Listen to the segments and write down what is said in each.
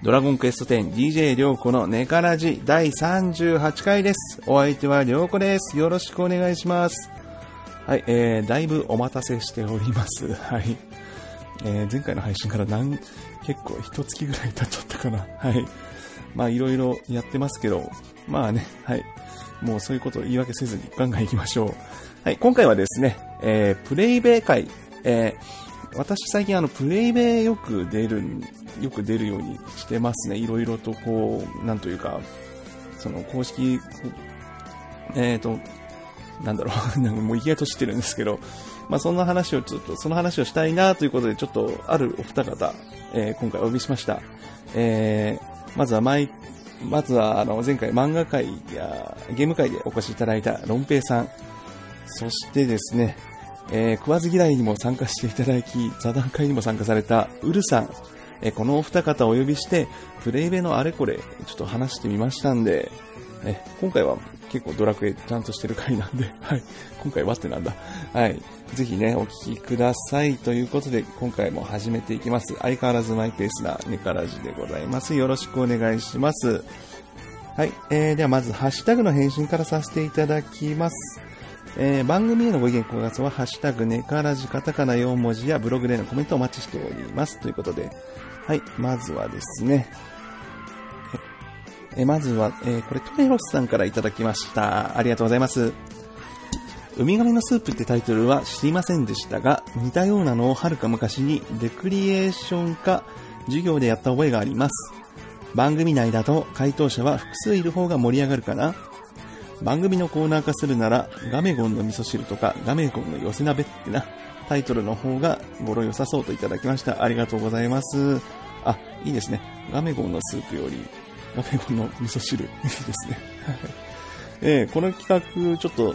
ドラゴンクエスト 10DJ りょうこのネカラジ第38回です。お相手はりょうこです。よろしくお願いします。はい、えー、だいぶお待たせしております。はい。えー、前回の配信からなん、結構一月ぐらい経っちゃったかな。はい。まあいろいろやってますけど、まあね、はい。もうそういうことを言い訳せずにガンガン行きましょう。はい、今回はですね、えー、プレイベー会、えー、私最近あの、プレイベよく出る、よく出るようにしてますね。いろいろとこう、なんというか、その公式、えっ、ー、と、なんだろう、なんかもう意外と知ってるんですけど、まあそんな話をちょっと、その話をしたいなということで、ちょっとあるお二方、えー、今回お呼びしました。えー、まずは毎、まずはあの前回漫画界やゲーム界でお越しいただいたロンペイさん、そしてですね、えー、食わず嫌いにも参加していただき、座談会にも参加されたウルさん、えー、このお二方をお呼びして、プレイベのあれこれ、ちょっと話してみましたんで、えー、今回は結構ドラクエちゃんとしてる回なんで、はい、今回はってなんだ。はい、ぜひね、お聞きください。ということで、今回も始めていきます。相変わらずマイペースなネカラジでございます。よろしくお願いします。はい、えー、ではまず、ハッシュタグの返信からさせていただきます。えー、番組へのご意見ご感想は、ハッシュタグネカラジカタカナ4文字やブログでのコメントをお待ちしております。ということで、はい、まずはですね、え、まずは、えー、これトメロスさんからいただきました。ありがとうございます。ウミガメのスープってタイトルは知りませんでしたが、似たようなのをはるか昔にレクリエーション科授業でやった覚えがあります。番組内だと回答者は複数いる方が盛り上がるかな番組のコーナー化するなら、ガメゴンの味噌汁とか、ガメゴンの寄せ鍋ってな、タイトルの方が語呂良さそうといただきました。ありがとうございます。あ、いいですね。ガメゴンのスープより、ガメゴンの味噌汁、いいですね。えー、この企画、ちょっと、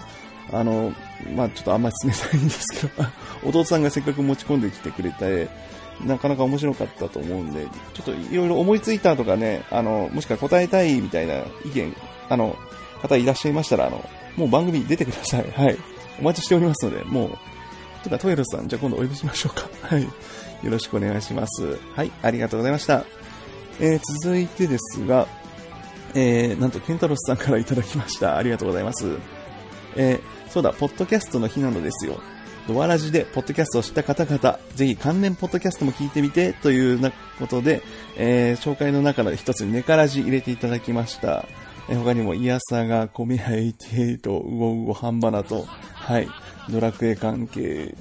あの、まあ、ちょっとあんまり冷たいんですけど、弟さんがせっかく持ち込んできてくれて、なかなか面白かったと思うんで、ちょっといろいろ思いついたとかね、あの、もしくは答えたいみたいな意見、あの、方いらっしゃいましたら、あの、もう番組に出てください。はい。お待ちしておりますので、もう、とか、トイロさん、じゃあ今度お呼びしましょうか。はい。よろしくお願いします。はい。ありがとうございました。えー、続いてですが、えー、なんと、ケンタロスさんからいただきました。ありがとうございます。えー、そうだ、ポッドキャストの日なのですよ。ドアラジでポッドキャストを知った方々、ぜひ関連ポッドキャストも聞いてみて、というなことで、えー、紹介の中の一つにネカラジ入れていただきました。え他にも、イヤサガ、コメヤ88、ウオウオ、ハンバナと、はい、ドラクエ関係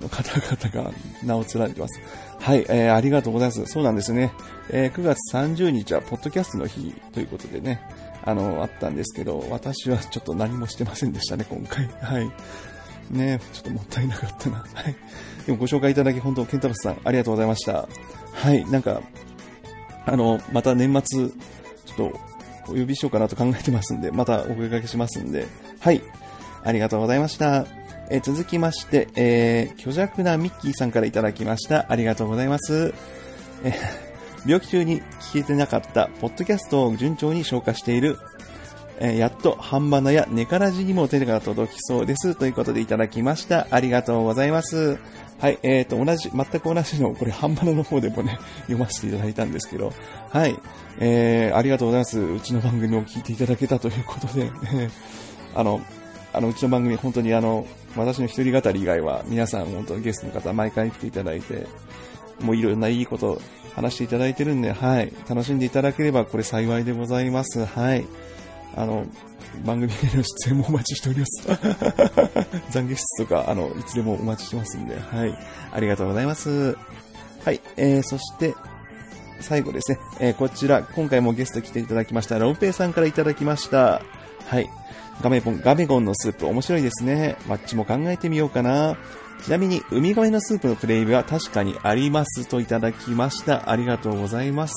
の方々が名を連ねてます。はい、えー、ありがとうございます。そうなんですね。えー、9月30日は、ポッドキャストの日ということでね、あの、あったんですけど、私はちょっと何もしてませんでしたね、今回。はい。ねちょっともったいなかったな。はい。でもご紹介いただき、本当、ケンタロスさん、ありがとうございました。はい、なんか、あの、また年末、ちょっと、お呼びしようかなと考えてますんで、またお声掛けしますんで、はい。ありがとうございました。え、続きまして、えー、虚弱なミッキーさんからいただきました。ありがとうございます。え、病気中に聞けてなかった、ポッドキャストを順調に消化している、え、やっと、ハンバナやネカラジにも手が届きそうです。ということでいただきました。ありがとうございます。はい、えーと、同じ、全く同じの、これ、ハンバナの方でもね、読ませていただいたんですけど、はい、えー、ありがとうございます。うちの番組を聞いていただけたということで、えー、あの、あの、うちの番組、本当にあの、私の一人語り以外は、皆さん、本当にゲストの方、毎回来ていただいて、もういろんないいこと話していただいてるんで、はい、楽しんでいただければ、これ幸いでございます。はい。あの、番組への出演もお待ちしております。懺悔室とか、あの、いつでもお待ちしてますんで、はい。ありがとうございます。はい。えー、そして、最後ですね。えー、こちら、今回もゲスト来ていただきました、ロンペイさんからいただきました。はい。ガメゴン、ガメゴンのスープ面白いですね。マッチも考えてみようかな。ちなみに、ウミガメのスープのプレイは確かにありますといただきました。ありがとうございます。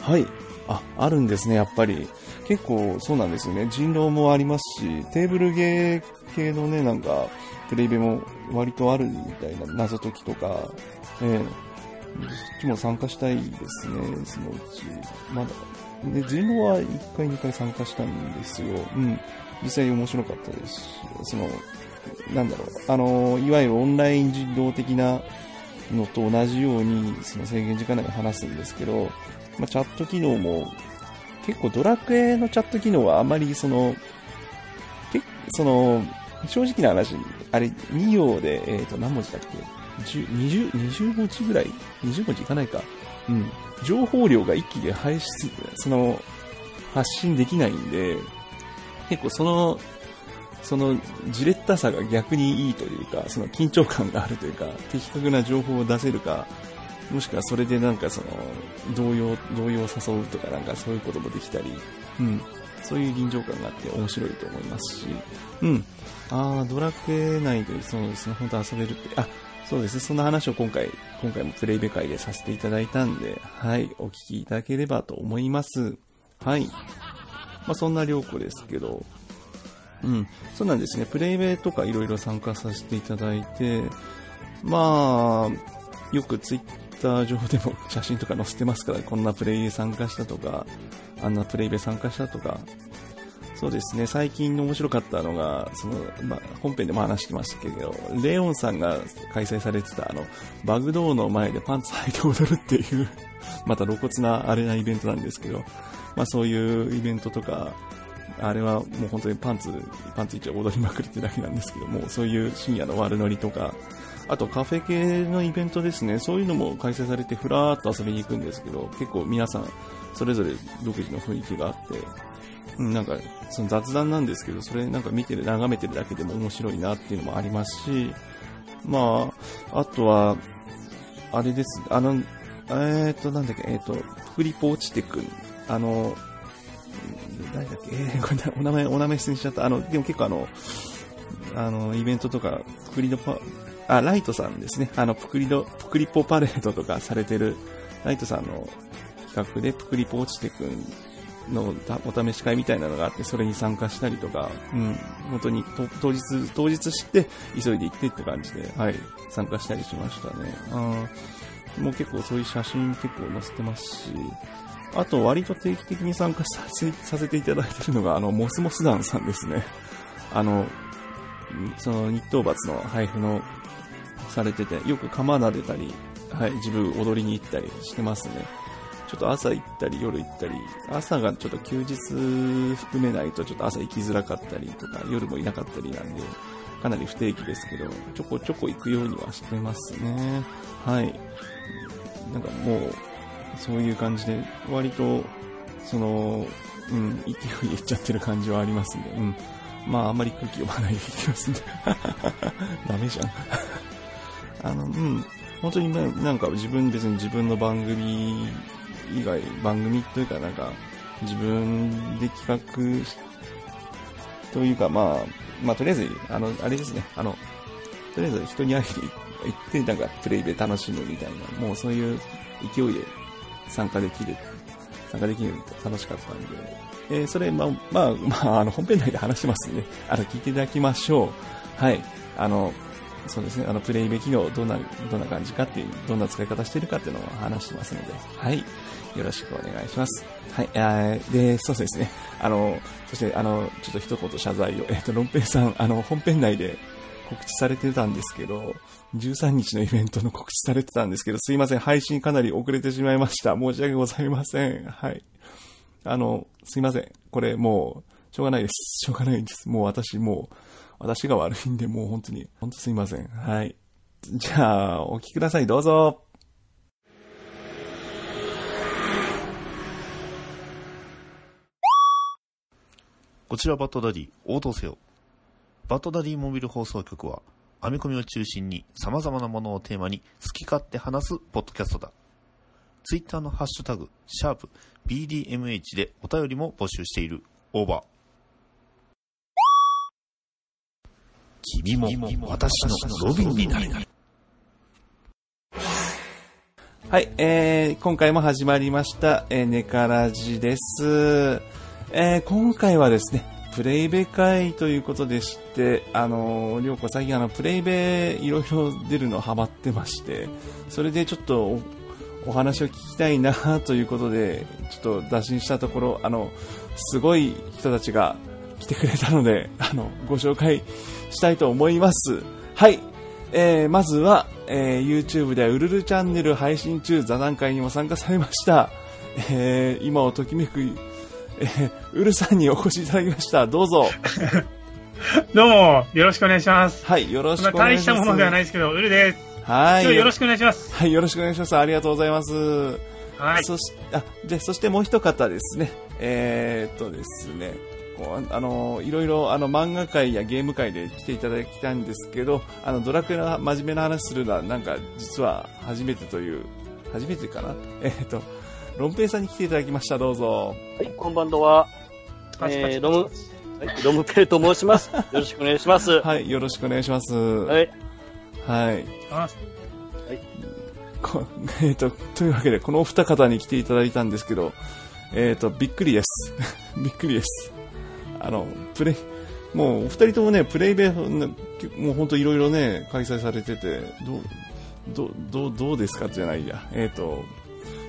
はい。あ、あるんですね、やっぱり。結構そうなんですよね。人狼もありますし、テーブルゲー系のね、なんか、プレイベも割とあるみたいな謎解きとか、えー、そっちも参加したいですね、そのうち。まだ、ね、人狼は1回2回参加したんですよ。うん。実際面白かったですし、その、なんだろう、あの、いわゆるオンライン人狼的なのと同じように、その制限時間内に話すんですけど、まあ、チャット機能も、結構ドラクエのチャット機能はあまりその、けその、正直な話、あれ、2行で、えっ、ー、と、何文字だっけ ?20、20文字ぐらい ?20 文字いかないか。うん。情報量が一気で排出、その、発信できないんで、結構その、そのじれったさが逆にいいというか、その緊張感があるというか、的確な情報を出せるか、もしくはそれでなんかその、動揺、動揺を誘うとかなんかそういうこともできたり、うん、そういう臨場感があって面白いと思いますし、うん、あー、ドラクエ内でそうですね、本当遊べるって、あ、そうです。ね、そんな話を今回、今回もプレイベ会でさせていただいたんで、はい、お聞きいただければと思います。はい。まあ、そんな良子ですけど、うん、そうなんですね、プレイベとかいろいろ参加させていただいて、まあ、よくツイッター上でも写真とか載せてますから、こんなプレイ参加したとか、あんなプレイベ参加したとか、そうですね、最近面白かったのが、その、ま、本編でも話してましたけど、レオンさんが開催されてた、あの、バグドーの前でパンツ履いて踊るっていう また露骨なあれなイベントなんですけど、まあそういうイベントとか、あれはもう本当にパンツ、パンツ一応踊りまくるってだけなんですけども、そういう深夜の悪ノリとか、あとカフェ系のイベントですね、そういうのも開催されてふらーっと遊びに行くんですけど、結構皆さんそれぞれ独自の雰囲気があって、うんなんか、その雑談なんですけど、それなんか見てる、眺めてるだけでも面白いなっていうのもありますし、まあ、あとは、あれです、あの、えっ、と、なんだっけ、えっ、と、プリポーチテ君、あの、誰だっけ、えー、これお名前、お名前失礼しちゃった。あの、でも結構あの、あの、イベントとか、プクリドパ、あ、ライトさんですね。あの、プクリド、プクリポパレードとかされてる、ライトさんの企画で、プクリポ落ちてくんのお試し会みたいなのがあって、それに参加したりとか、うん、本当に当日、当日知って急いで行ってって感じで、はい、参加したりしましたね。あもう結構そういう写真結構載せてますし、あと割と定期的に参加させさせていただいてるのが、あの、モスモス団さんですね。あの、その日当罰の配布のされてて、よく釜撫でたり、はい、自分踊りに行ったりしてますね。ちょっと朝行ったり夜行ったり、朝がちょっと休日含めないとちょっと朝行きづらかったりとか、夜もいなかったりなんで、かなり不定期ですけど、ちょこちょこ行くようにはしてますね。はい。なんかもう、そういう感じで、割と、その、うん、勢いで行っちゃってる感じはありますんで、うん。まあ、あんまり空気読まないでいきますんで。ダメじゃん。あの、うん。本当になんか自分別に自分の番組以外、番組というかなんか、自分で企画というか、まあ、まあ、とりあえず、あの、あれですね、あの、とりあえず人に会いに行って、なんかプレイで楽しむみたいな、もうそういう勢いで参加できる、参加できると楽しかったんで、えー、それ、まあ、まあ、まあ、あの、本編内で話しますんで、あの、聞いていただきましょう。はい。あの、そうですね、あの、プレイベ機能、どんな、どんな感じかっていう、どんな使い方してるかっていうのを話してますので、はい。よろしくお願いします。はい。えー、で、そうですね。あの、そして、あの、ちょっと一言謝罪を。えっ、と、ロンペイさん、あの、本編内で告知されてたんですけど、13日のイベントの告知されてたんですけど、すいません。配信かなり遅れてしまいました。申し訳ございません。はい。あの、すいません。これもう、しょうがないです。しょうがないです。もう私、もう、私が悪いんで、もう本当に、本当すいません。はい。じゃあ、お聞きください。どうぞ。こちらバットダディ、応答せよ。バットダディモビル放送局は、編み込みを中心に様々なものをテーマに好き勝手話すポッドキャストだ。ツイッターのハッシュタグ、シャープ BDMH でお便りも募集している。オーバー。君も私のロビンになる。はい、えー、今回も始まりました、えー、ネカラジです。えー、今回はですね、プレイベ会ということでして、あの、りょうこ最近あの、プレイベいろいろ出るのハマってまして、それでちょっとお話を聞きたいなということで、ちょっと打診したところ、あの、すごい人たちが来てくれたので、あの、ご紹介したいと思います。はい。えー、まずは、えー YouTube ではウルルチャンネル配信中座談会にも参加されました。えー今をときめく、えーウルさんにお越しいただきました。どうぞ。どうも、よろしくお願いします。はい、よろしくお願いします。大したものではないですけど、ウルです。はい。今日よろしくお願いします。はい、よろしくお願いします。ありがとうございます。はい。そしあじゃあそしてもう一方ですね、えー、っとですね、こうあのいろいろあの漫画界やゲーム界で来ていただきたいんですけど、あのドラクエの真面目な話するのはなんか実は初めてという、初めてかな？えー、っと、ロンペイさんに来ていただきました。どうぞ。はい、こんばんは。えー、ロム、はい、ロムペルと申します。よろしくお願いします。ははい、よろしくお願いします。はい。い。はい。えー、っと、というわけで、このお二方に来ていただいたんですけど、えー、っと、びっくりです。びっくりです。あの、プレイ、もうお二人ともね、プレイベーもう本当いろいろね、開催されてて、どう、どう、どう、どうですかじゃないや。えっ、と、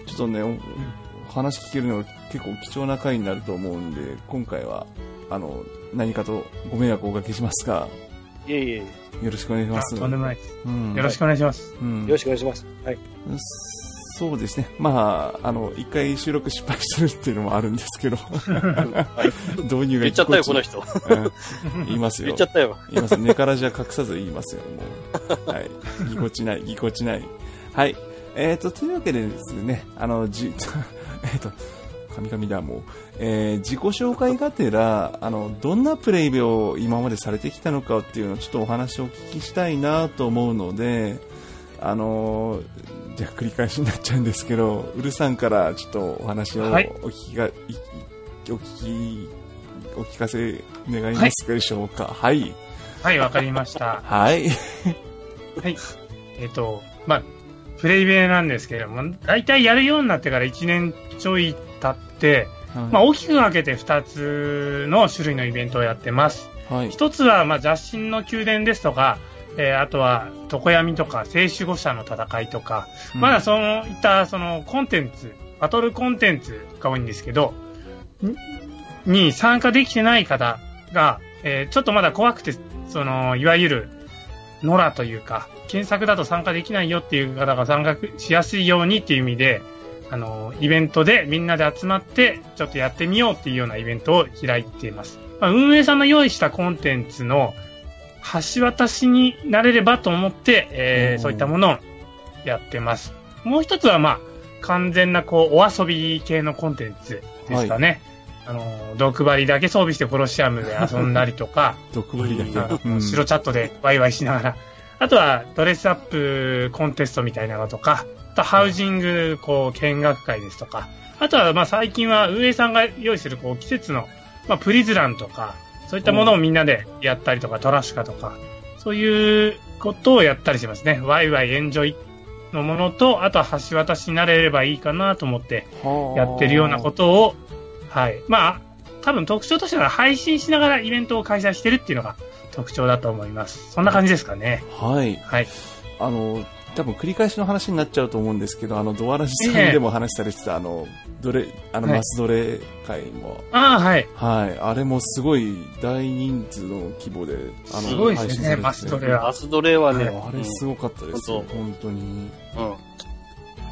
ちょっとね、お話聞けるのが結構貴重な回になると思うんで、今回は、あの、何かとご迷惑をおかけしますが、いえいえ、よよろしくお願いしまあす。とんでもないです。うんよろしくお願いします。うんろしくお願いします。はい。そうですね。まあ、あの、一回収録失敗してるっていうのもあるんですけど、はい、導入が言っちゃったよ、ぎこの人。うん言いますよ。言っちゃったよ。言います。根からじゃ隠さず言いますよ、もう。はい。ぎこちない、ぎこちない。はい。えっ、と、というわけでですね、あの、じ、えっと、神々だ、もう。えー自己紹介がてら、あの、どんなプレイを今までされてきたのかっていうのをちょっとお話をお聞きしたいなと思うので、あのじゃあ繰り返しになっちゃうんですけど、ウルさんからちょっとお話をおはい聞きが、いお聞き、お聞かせ願いますでしょうか？はい。はい、わかりました。はい。はい。えっ、と、まあ、プレイベーなんですけれども、大体やるようになってから1年ちょい経って、まあ、大きく分けて2つの種類のイベントをやってます。はい。一つは、まあ、雑誌の宮殿ですとか、えーあとは、常闇とか、聖守護者の戦いとか、まだそういった、その、コンテンツ、バトルコンテンツが多いんですけど、にに参加できてない方が、えーちょっとまだ怖くて、その、いわゆる、ノラというか、検索だと参加できないよっていう方が参加しやすいようにっていう意味で、あの、イベントでみんなで集まって、ちょっとやってみようっていうようなイベントを開いています。まあ、運営さんの用意したコンテンツの橋渡しになれればと思って、えうん。ーそういったものをやってます。もう一つは、まあ、完全な、こう、お遊び系のコンテンツですかね。あの、毒針だけ装備してコロシアムで遊んだりとか、毒針だけ。あうん。の白チャットでワイワイしながら、あとはドレスアップコンテストみたいなのとか、あとハウジング、こう、見学会ですとか、あとは、まあ最近は運営さんが用意する、こう、季節の、まあプリズランとか、そういったものをみんなでやったりとか、トラシュカとか、そういうことをやったりしますね。ワイワイエンジョイのものと、あとは橋渡しになれればいいかなと思って、やってるようなことを、はい。まあ、多分特徴としては配信しながらイベントを開催してるっていうのが特徴だと思います。そんな感じですかね。はい。はい。あの、多分繰り返しの話になっちゃうと思うんですけど、あの、ドアラジさんええでも話されてた、あの、どれ、あの、はいマスドレ会も、ああ、はい。はい。あれもすごい大人数の規模で、あの、すごいですねマスドレはバスドレはね、あれすごかったですよ、うん本当に。うん。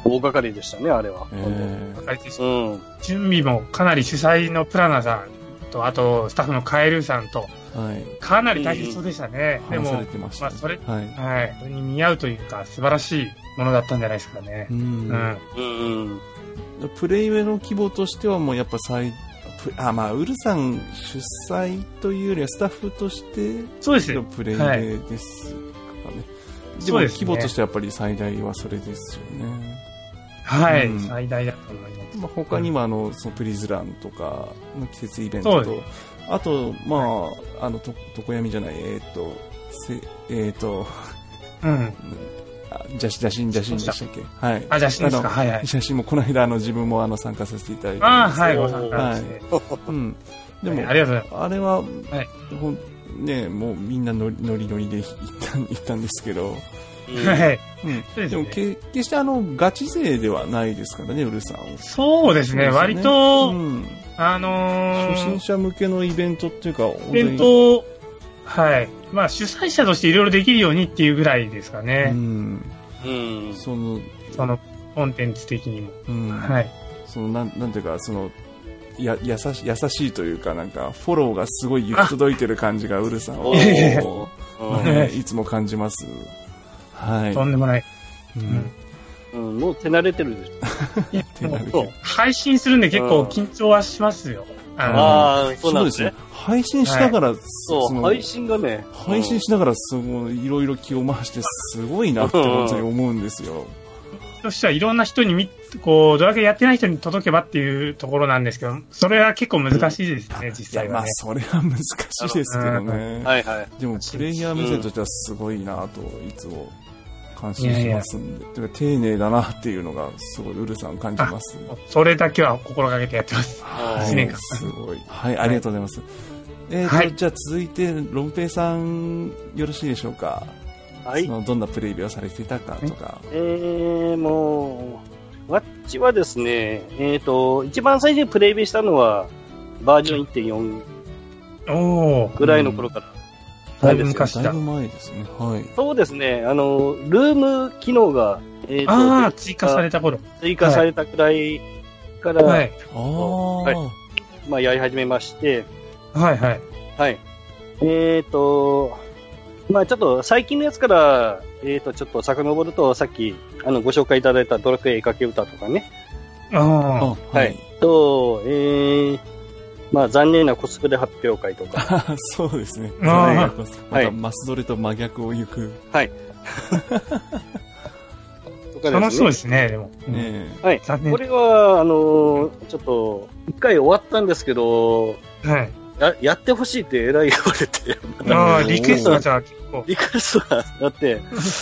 大掛かりでしたね、あれは。えわかりですうん。準備もかなり主催のプラナさんと、あとスタッフのカエルさんと、えはい。かなり大変そうでしたね。でも話され、てままあそれはい。はい。それに見合うというか、素晴らしいものだったんじゃないですかねう。ん。うん。プレイウェイの規模としてはもうやっぱ最、プあ、まあ、ウルさん主催というよりはスタッフとしてそうですの。プレイウはいェイですかね。でもそうですね規模としてはやっぱり最大はそれですよね。はい。うん最大だと思います。まあ、他にもあの、そのプリズランとかの季節イベントと、あと、まあ、あの、と、床闇じゃない、えっ、と、せ、えっ、と、うん。あ邪邪神、邪神でしたっけ？はい。あ、じゃあ、しんですか。はいはい。写真もこの間あの自分もあの参加させていただいてああ、はい、ご参加して。うん。でも、はいありがとうございます。あれは、はいほんね、もうみんなノリノリノリで行った行ったんですけど、はい。うん。ですねでもけ、決してあの、ガチ勢ではないですからね、ウルさん。そうですね、す割と、うん。あの初心ー、者向けのイベントっていうか、本イベントを、はい。まあ、主催者としていろいろできるようにっていうぐらいですかうね。ん。うん。その、そのコンテンツ的にも。うん。はい。その、なん、なんていうか、その、や、優し、優しいというか、なんか、フォローがすごい行き届いてる感じが、ウルさんは、おーこううんね いつも感じます。はい。とんでもない。うんうん、もう手慣れてるでしょ。配信するんで結構緊張はしますよ。あのああ、そうなんですね。。配信しながら、そう、の配信がね。配信しながら、すごい、いろいろ気を回して、すごいなって本当に思うんですよ。としてはいろんな人にみ、こう、ドラクエやってない人に届けばっていうところなんですけど、それは結構難しいですね、実いや、まあ。それは難しいですけどね。はいはい。でも、プレイヤー目線としてはすごいなと、いつも感心しますんで。てか丁寧だなっていうのが、すごい、ウルさん感じます。それだけは心がけてやってます。はいすごい。はい、ありがとうございます。えーと、はいじゃあ続いて、ロンペイさん、よろしいでしょうか？はいそ。のどんなプレイビューをされていたかとか。えー、もう、わっちはですね、えっ、と、一番最初にプレイビューしたのは、バージョン1.4おー、ぐらいの頃から。だいぶ昔だだいぶ。前ですね。はい。そうですね、あの、ルーム機能が、えーとああ、追加された頃。追加されたくらいから、はい。ああ、はいまあ、やり始めまして、はいはい。はい。えっ、と、まあちょっと最近のやつから、えっ、と、ちょっと遡ると、さっき、あの、ご紹介いただいたドラクエ絵かけ歌とかね。あああ、ははいい。と、えー、まあ残念なコスプレ発表会とか。そうですね。あまはいたマスドレと真逆を行く。はい。と か楽しそうね。ですね、でも。うんねはい。残念これは、あのーちょっと、一回終わったんですけど、はい。や、やってほしいってえらい言われて、ああ、リクエストがじゃあ結構、リクエストがあって、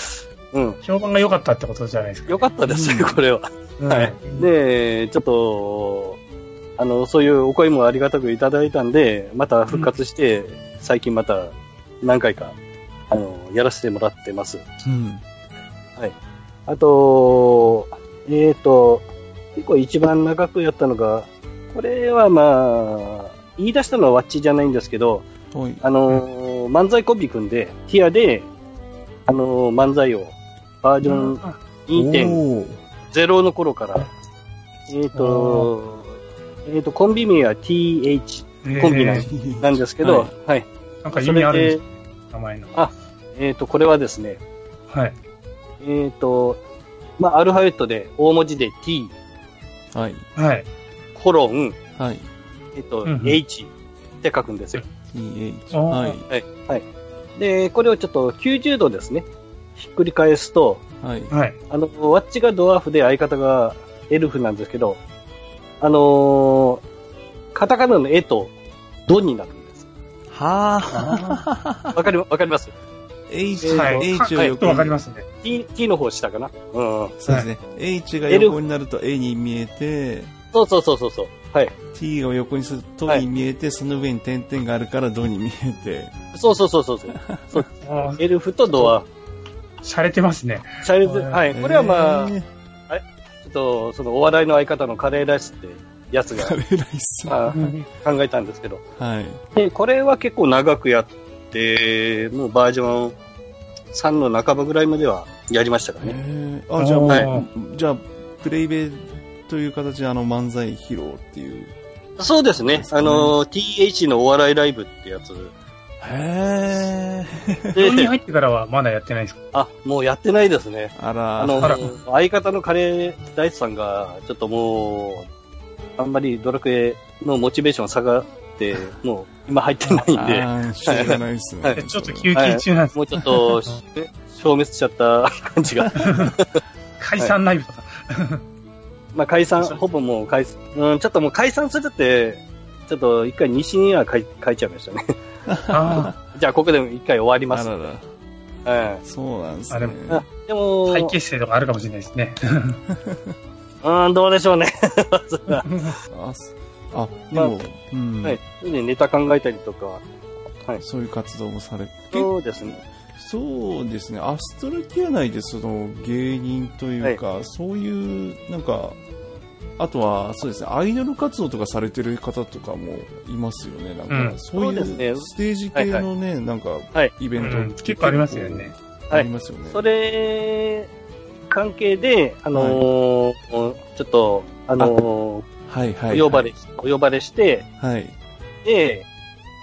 うん。評判が良かったってことじゃないですか。よかったですね、うんこれは。うんはい。で、ちょっと、あの、そういうお声もありがたくいただいたんで、また復活して、最近また何回か、あの、やらせてもらってます。うん。あと、えっ、と、結構一番長くやったのが、これはまあ、言い出したのはワッチじゃないんですけど、はい。あのー漫才コンビ組んで、ティアで、あのー漫才を、バージョンあ2.0おーの頃から、えっ、と、えっ、と、コンビ名は TH コンビなんえーなんですけど、ははいい。なんか意味あるんです名前の。えっ、と、これはですね、はい。えっ、と、まあ、アルファベットで、大文字で T、はい。はい。コロン、はい。えっ、と、うんうん H って書くんですよ。TH。あーはい。はい。はい。で、これをちょっと90度ですね。ひっくり返すと、はい。はい。あの、ワッチがドワーフで相方がエルフなんですけど、あのーカタカナの絵とドになるんです。はあ。わかり、わかります？H、はい。H をはい横にわかりますね。?T、T の方下かな？うん。そうですね。H が横になると A に見えて、そうそうそうそうそう。はい。T を横にするととに見えて、その上に点々があるからドに見えて。そうそうそうそうそう。あエルフとドワーフ。ー洒落てますね。シャレズ、はい。これはまあ、えーっと、そのお笑いの相方のカレーライスってやつがカレーライス。はあ考えたんですけど。い。で、これは結構長くやって、もうバージョン3の半ばぐらいまではやりましたからね。えーあ、じゃあはいじゃあ、プレイベという形であの漫才披露っていう。そうですねあの、TH のお笑いライブってやつ。へえ。日本にで、入ってからはまだやってないですか？あ、もうやってないですね。あら、あのあら、相方のカレー大地さんが、ちょっともう、あんまりドラクエのモチベーション下がって、もう今入ってないんで、あーしょうがないですね。はいちょっと休憩中なんです。もうちょっと、し消滅しちゃった感じが。解散ライブとか。まあ解散、ほぼもう解散、うん、ちょっともう解散するって、ちょっと一回西には書いちゃいましたね。あじゃあここでも一回終わります。あらら、うんそうなんですねあでも。再結成とかあるかもしれないですね。うん、どうでしょうね。あ、でも、うん、はい。ネタ考えたりとか、そういう活動もされて、そうですね。そうですね、アストラティア内でその芸人というか、そういう、なんか、あとは、そうですね、アイドル活動とかされてる方とかもいますよね。なんか、うんそういそうですねうステージ系のね、なんか、はいイベント、うん結構ありますよね。ありますよね。それ関係で、あのーちょっと、あのはいはい。ーお呼ばれ、お呼ばれして、はい。で、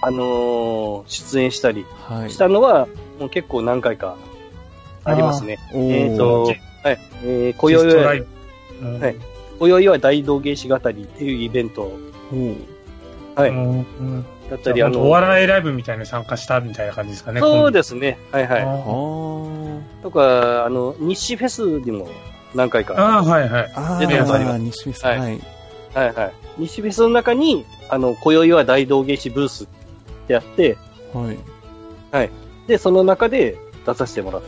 あのー出演したりはい。したのは、もう結構何回かありますね。えっ、と、はい、えー、今宵はジストライ、ブうんはい今宵は大道芸師語りっていうイベントはいだったり、あの、お笑いライブみたいなの参加したみたいな感じですかね。そうですね。はいはい。とか、あの、日誌フェスにも何回か。あー、はいはい。あありまー、す西フェス。はいはい。はいはい。日誌フェスの中に、あの、今宵は大道芸師ブースってやって、はい。で、その中で出させてもらっ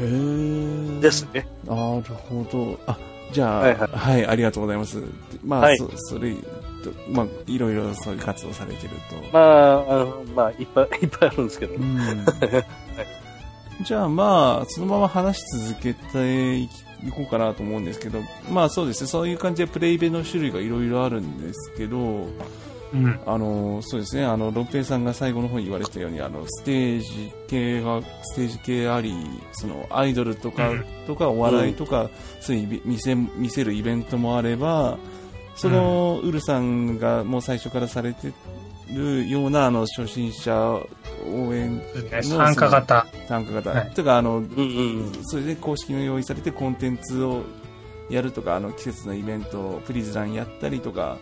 へーたですね。なるほど。あ、じゃあ、ははいい、ありがとうございます。まあ、はいそそれ、とまあ、いろいろそういう活動されてると。まあ、あの、まあ、いっぱい、いっぱいあるんですけどう。ん。じゃあまあ、そのまま話し続けていこうかなと思うんですけど、まあそうですね、そういう感じでプレイベの種類がいろいろあるんですけど、うん。あの、そうですね、あの、ロンペイさんが最後の方に言われたように、あの、ステージ系が、ステージ系あり、その、アイドルとか、うん。とか、お笑いとか、そういう見せ、見せるイベントもあれば、その、ウルさんがもう最初からされてるような、あの、初心者応援そうですね参加型。参加型、はい。とか、あの、うんうんそれで公式の用意されてコンテンツをやるとか、あの、季節のイベント、プリズランやったりとか、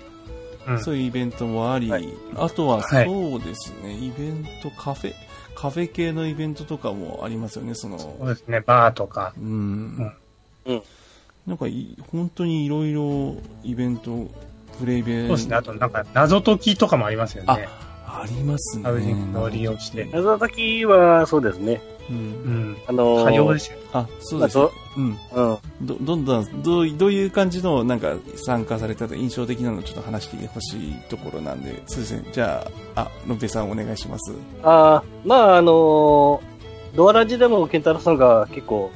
うんそういうイベントもあり、はいあとははいそうですね、イベント、カフェ、カフェ系のイベントとかもありますよね、その、そうですね、バーとか。うん。うんなんかい、本当にいろいろイベント、プレイベそうですね、あとなんか謎解きとかもありますよね。ありますね。ハウジングを利用して。謎解きは、そうですね。う。うんん。あのー多様ですよ。あ、そうです。まあどうん。うん。ど、どんどん、どう、どういう感じの、なんか、参加されたと印象的なのをちょっと話してほしいところなんで、そうですね。じゃあ、あ、ロンペイさんお願いします。ああ、まあ、あのードアラジでもケンタロウさんが結構、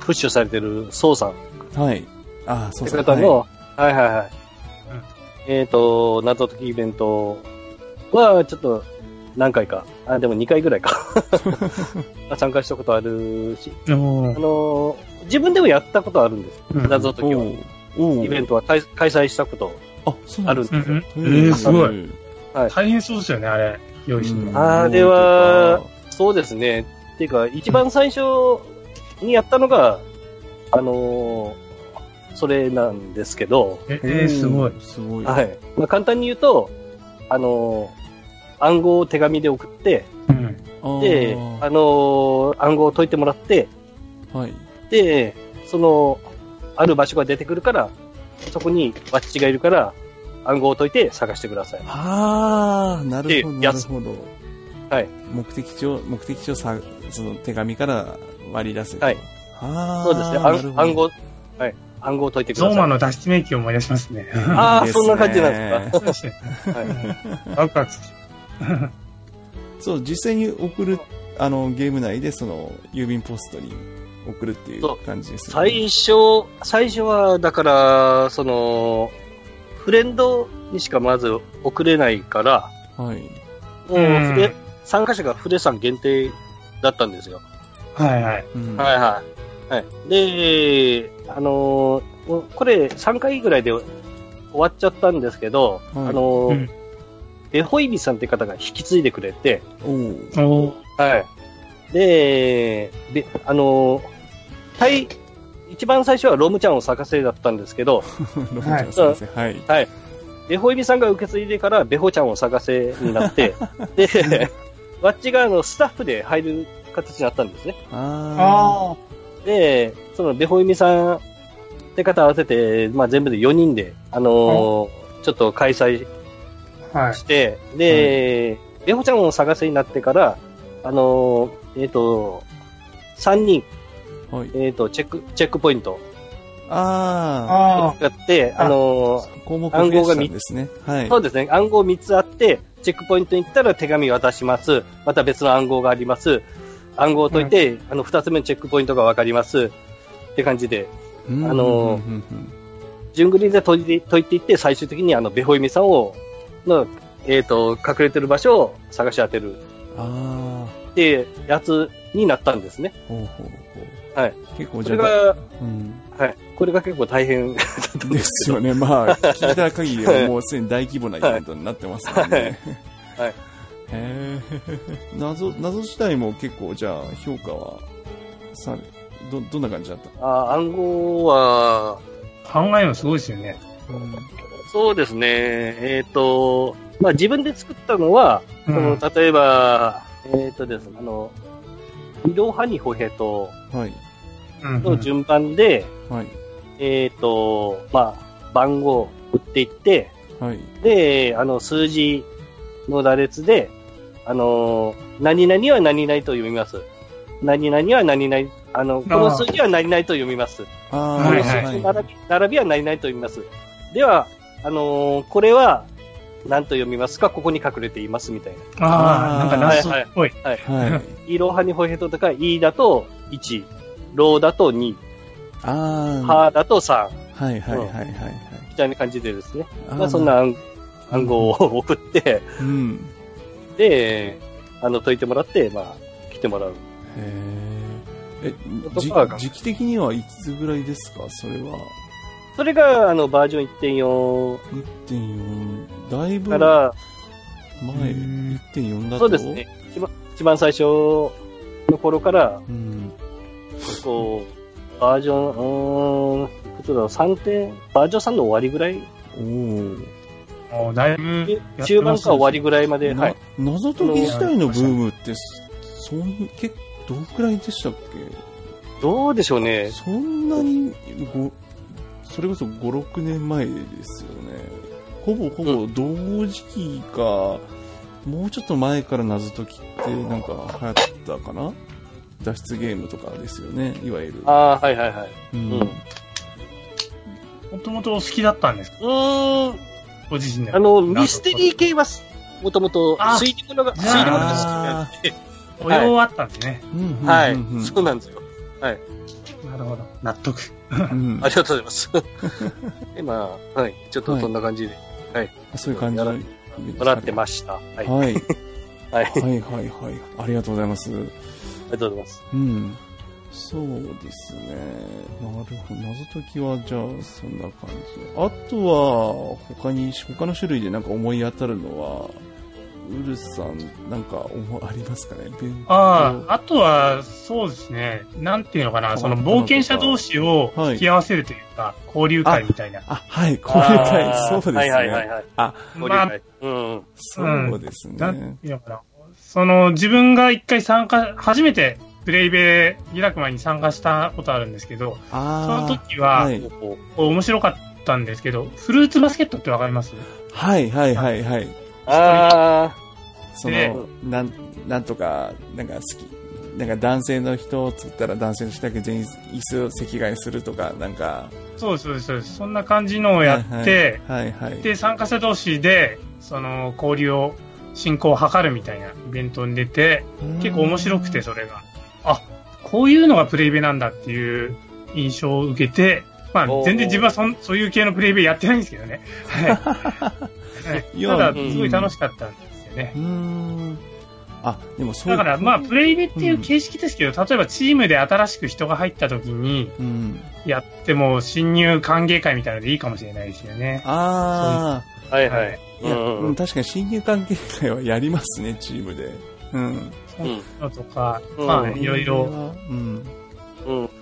プッシュされてる、ソウさんっはい。あ、そうてそう。方の、はい、はいはいうんえっ、と、謎解きイベントは、ちょっと、何回か、あ、でも2回ぐらいか。参加したことあるし、おあーのー自分でもやったことあるんです。うん謎解きは。おイベントは開開催したことあ、そうなんですうんね。うん。えー、すごい。い。大変そうですよね、あれ。用意して。あれは、そうですね。っていうか、一番最初にやったのが、あのーそれなんですけど、ええー、すごい。すごい。はい。まあ、簡単に言うと、あのー暗号を手紙で送って、うん。で、あのー暗号を解いてもらって、はい。で、その、ある場所が出てくるから、そこにバッチがいるから、暗号を解いて探してください。ああ、なるほど、でやつなるほど。はい。目的地を、目的地をさ、その手紙から割り出せと。はい。ああ、そうですね。暗暗号、はい。暗号を解いてください。ゾーマの脱出メイキを思い出しますね。ああ、そんな感じなんですか？はい。ワクワクする そう、実際に送る、あの、ゲーム内で、その、郵便ポストに送るっていう感じですよね。最初、最初は、だから、その、フレンドにしかまず送れないから、はい。もう、うん参加者がフレさん限定だったんですよ。はいはい。うんはいはい。はい。で、あのこれ3回ぐらいで終わっちゃったんですけど、はいあのーうんベホイビさんって方が引き継いでくれて、おはい。で、で、あのー、最、一番最初はロムちゃんを咲かせだったんですけど、ロボちゃん。はい。はい。ベホイビさんが受け継いでから、ベホちゃんを咲かせになって、で、わっちがあの、スタッフで入る形になったんですね。ああで、そのベホイミさんって方合わせて、まあ全部で4人で、あのーちょっと開催あ。はい。して、で、ベホちゃんを探せになってから、あのーえっ、と、3人、あ。はい。えっ、と、チェック、チェックポイントああがあって、ああのーあ。項目増やしたんですね。はい。そうですね、暗号3つあって、チェックポイントに行ったら手紙渡します。また別の暗号があります。暗号を解いて、あの、2つ目のチェックポイントがわかります。って感じで、うんあのーうんうん順繰りで解いて解いていって、最終的にあの、ベホイミさんを、の、えっ、と、隠れてる場所を探し当てるあっていうやつになったんですね。あ。ほうほうほう。はい。結構じゃあ、それが、うん。はい。これが結構大変 だったんでですすよね。まあ、聞いた限りではもうすでに大規模なイベントになってますもんね。はい。へー謎、謎自体も結構、じゃあ、評価は、され、ど、どんな感じだった？あ暗号は、考えるのすごいですよね。そうですね。えっ、と、まあ自分で作ったのは、うんその例えば、えっ、とですね、あの、移動派に歩兵との順番で、はい。えっ、と、まあ、番号を打っていって、はい。で、あの、数字の羅列で、あの、何々は何々と読みます。何々は何々、あの、この数字は何々と読みます。このはい数字の並び並びは何々と読みます。では、あのこれは何と読みますか？ここに隠れていますみたいな。ああ、なんか謎っぽい。はい。はい。イーローハニホヘトとか、イーだと1、ローだと2、ああ、ハーだと3、はいはいはいはいはい。みたいな感じでですね。あーまあ、そんな暗暗号を送って、うん。で、あの、解いてもらって、まあ、来てもらう。へえ。え、時期的にはいつぐらいですか？それは。それが、あの、バージョン1.4 1.4。だいぶ前、から、うん1.4だと。そうですね。一番一番最初の頃から、うん。こう、バージョン、うーん、いくつだろう、3点、バージョン3の終わりぐらい、おお。だいぶ中盤か終わりぐらいまで、なはい。謎解き自体のブームって、そん、結構、どんくらいでしたっけ？どうでしょうね。そんなに、ご、それこそ5、6年前ですよね。ほぼほぼ同時期か、もうちょっと前から謎解きってなんか流行ったかな？脱出ゲームとかですよね、いわゆる。ああ、はいはいはい。うんうんもともとお好きだったんですか？うーん、ご自身で。あの、ミステリー系は、もともとあ推理物が、推理物が好きで、お用あったんですね。うんうんはいうんうん、そうなんですよ。なるほど。納得。うんありがとうございます。で、まあ、はい、ちょっとそんな感じで、そういう感じやらで。もらってました。はい。はい。はい。はい、あはいはいはい。ありがとうございます。りがとうございます。うん。そうですね。なるほど。謎解きは、じゃあ、そんな感じ。あとは、他に、他の種類でなんか思い当たるのは、ウルさん、なんか思い、ありますかね？ああ、あとは、そうですね。なんていうのかな、その冒険者同士を引き合わせるというか、交流会みたいな。あ、はい、これかい。あーそうですね。はいはいはいはい。あ、まあ交流会。うん。そうですね。なんていうのかな。その、自分が一回参加、初めてプレイベ開く前に参加したことあるんですけど、そあーの時は、はい、こ面白かったんですけど、フルーツバスケットってわかります？はいはいはいはい。うあそでの、なん、なんとか、なんか好き。なんか男性の人を作ったら男性の人だけ全員椅子を席替えするとか、なんか。そうです、そうです、そうです。そんな感じのをやって、はいはい。はいで、参加者同士で、その、交流を、進行を図るみたいなイベントに出て、結構面白くて、それが。あ、こういうのがプレイベなんだっていう印象を受けて、まあ全然自分はそんそういう系のプレイベやってないんですけどね。ただ、すごい楽しかったんですよね。うーん。あ、でもそうだから、まあ、プレイベっていう形式ですけど、例えばチームで新しく人が入った時に、うん。やっても新入歓迎会みたいなのでいいかもしれないですよね。ああ、はいはい。あ、いや、うんうん、確かに新入関係会はやりますね、チームで。うん。そういうのとか、うんまあ、いろいろ。うん。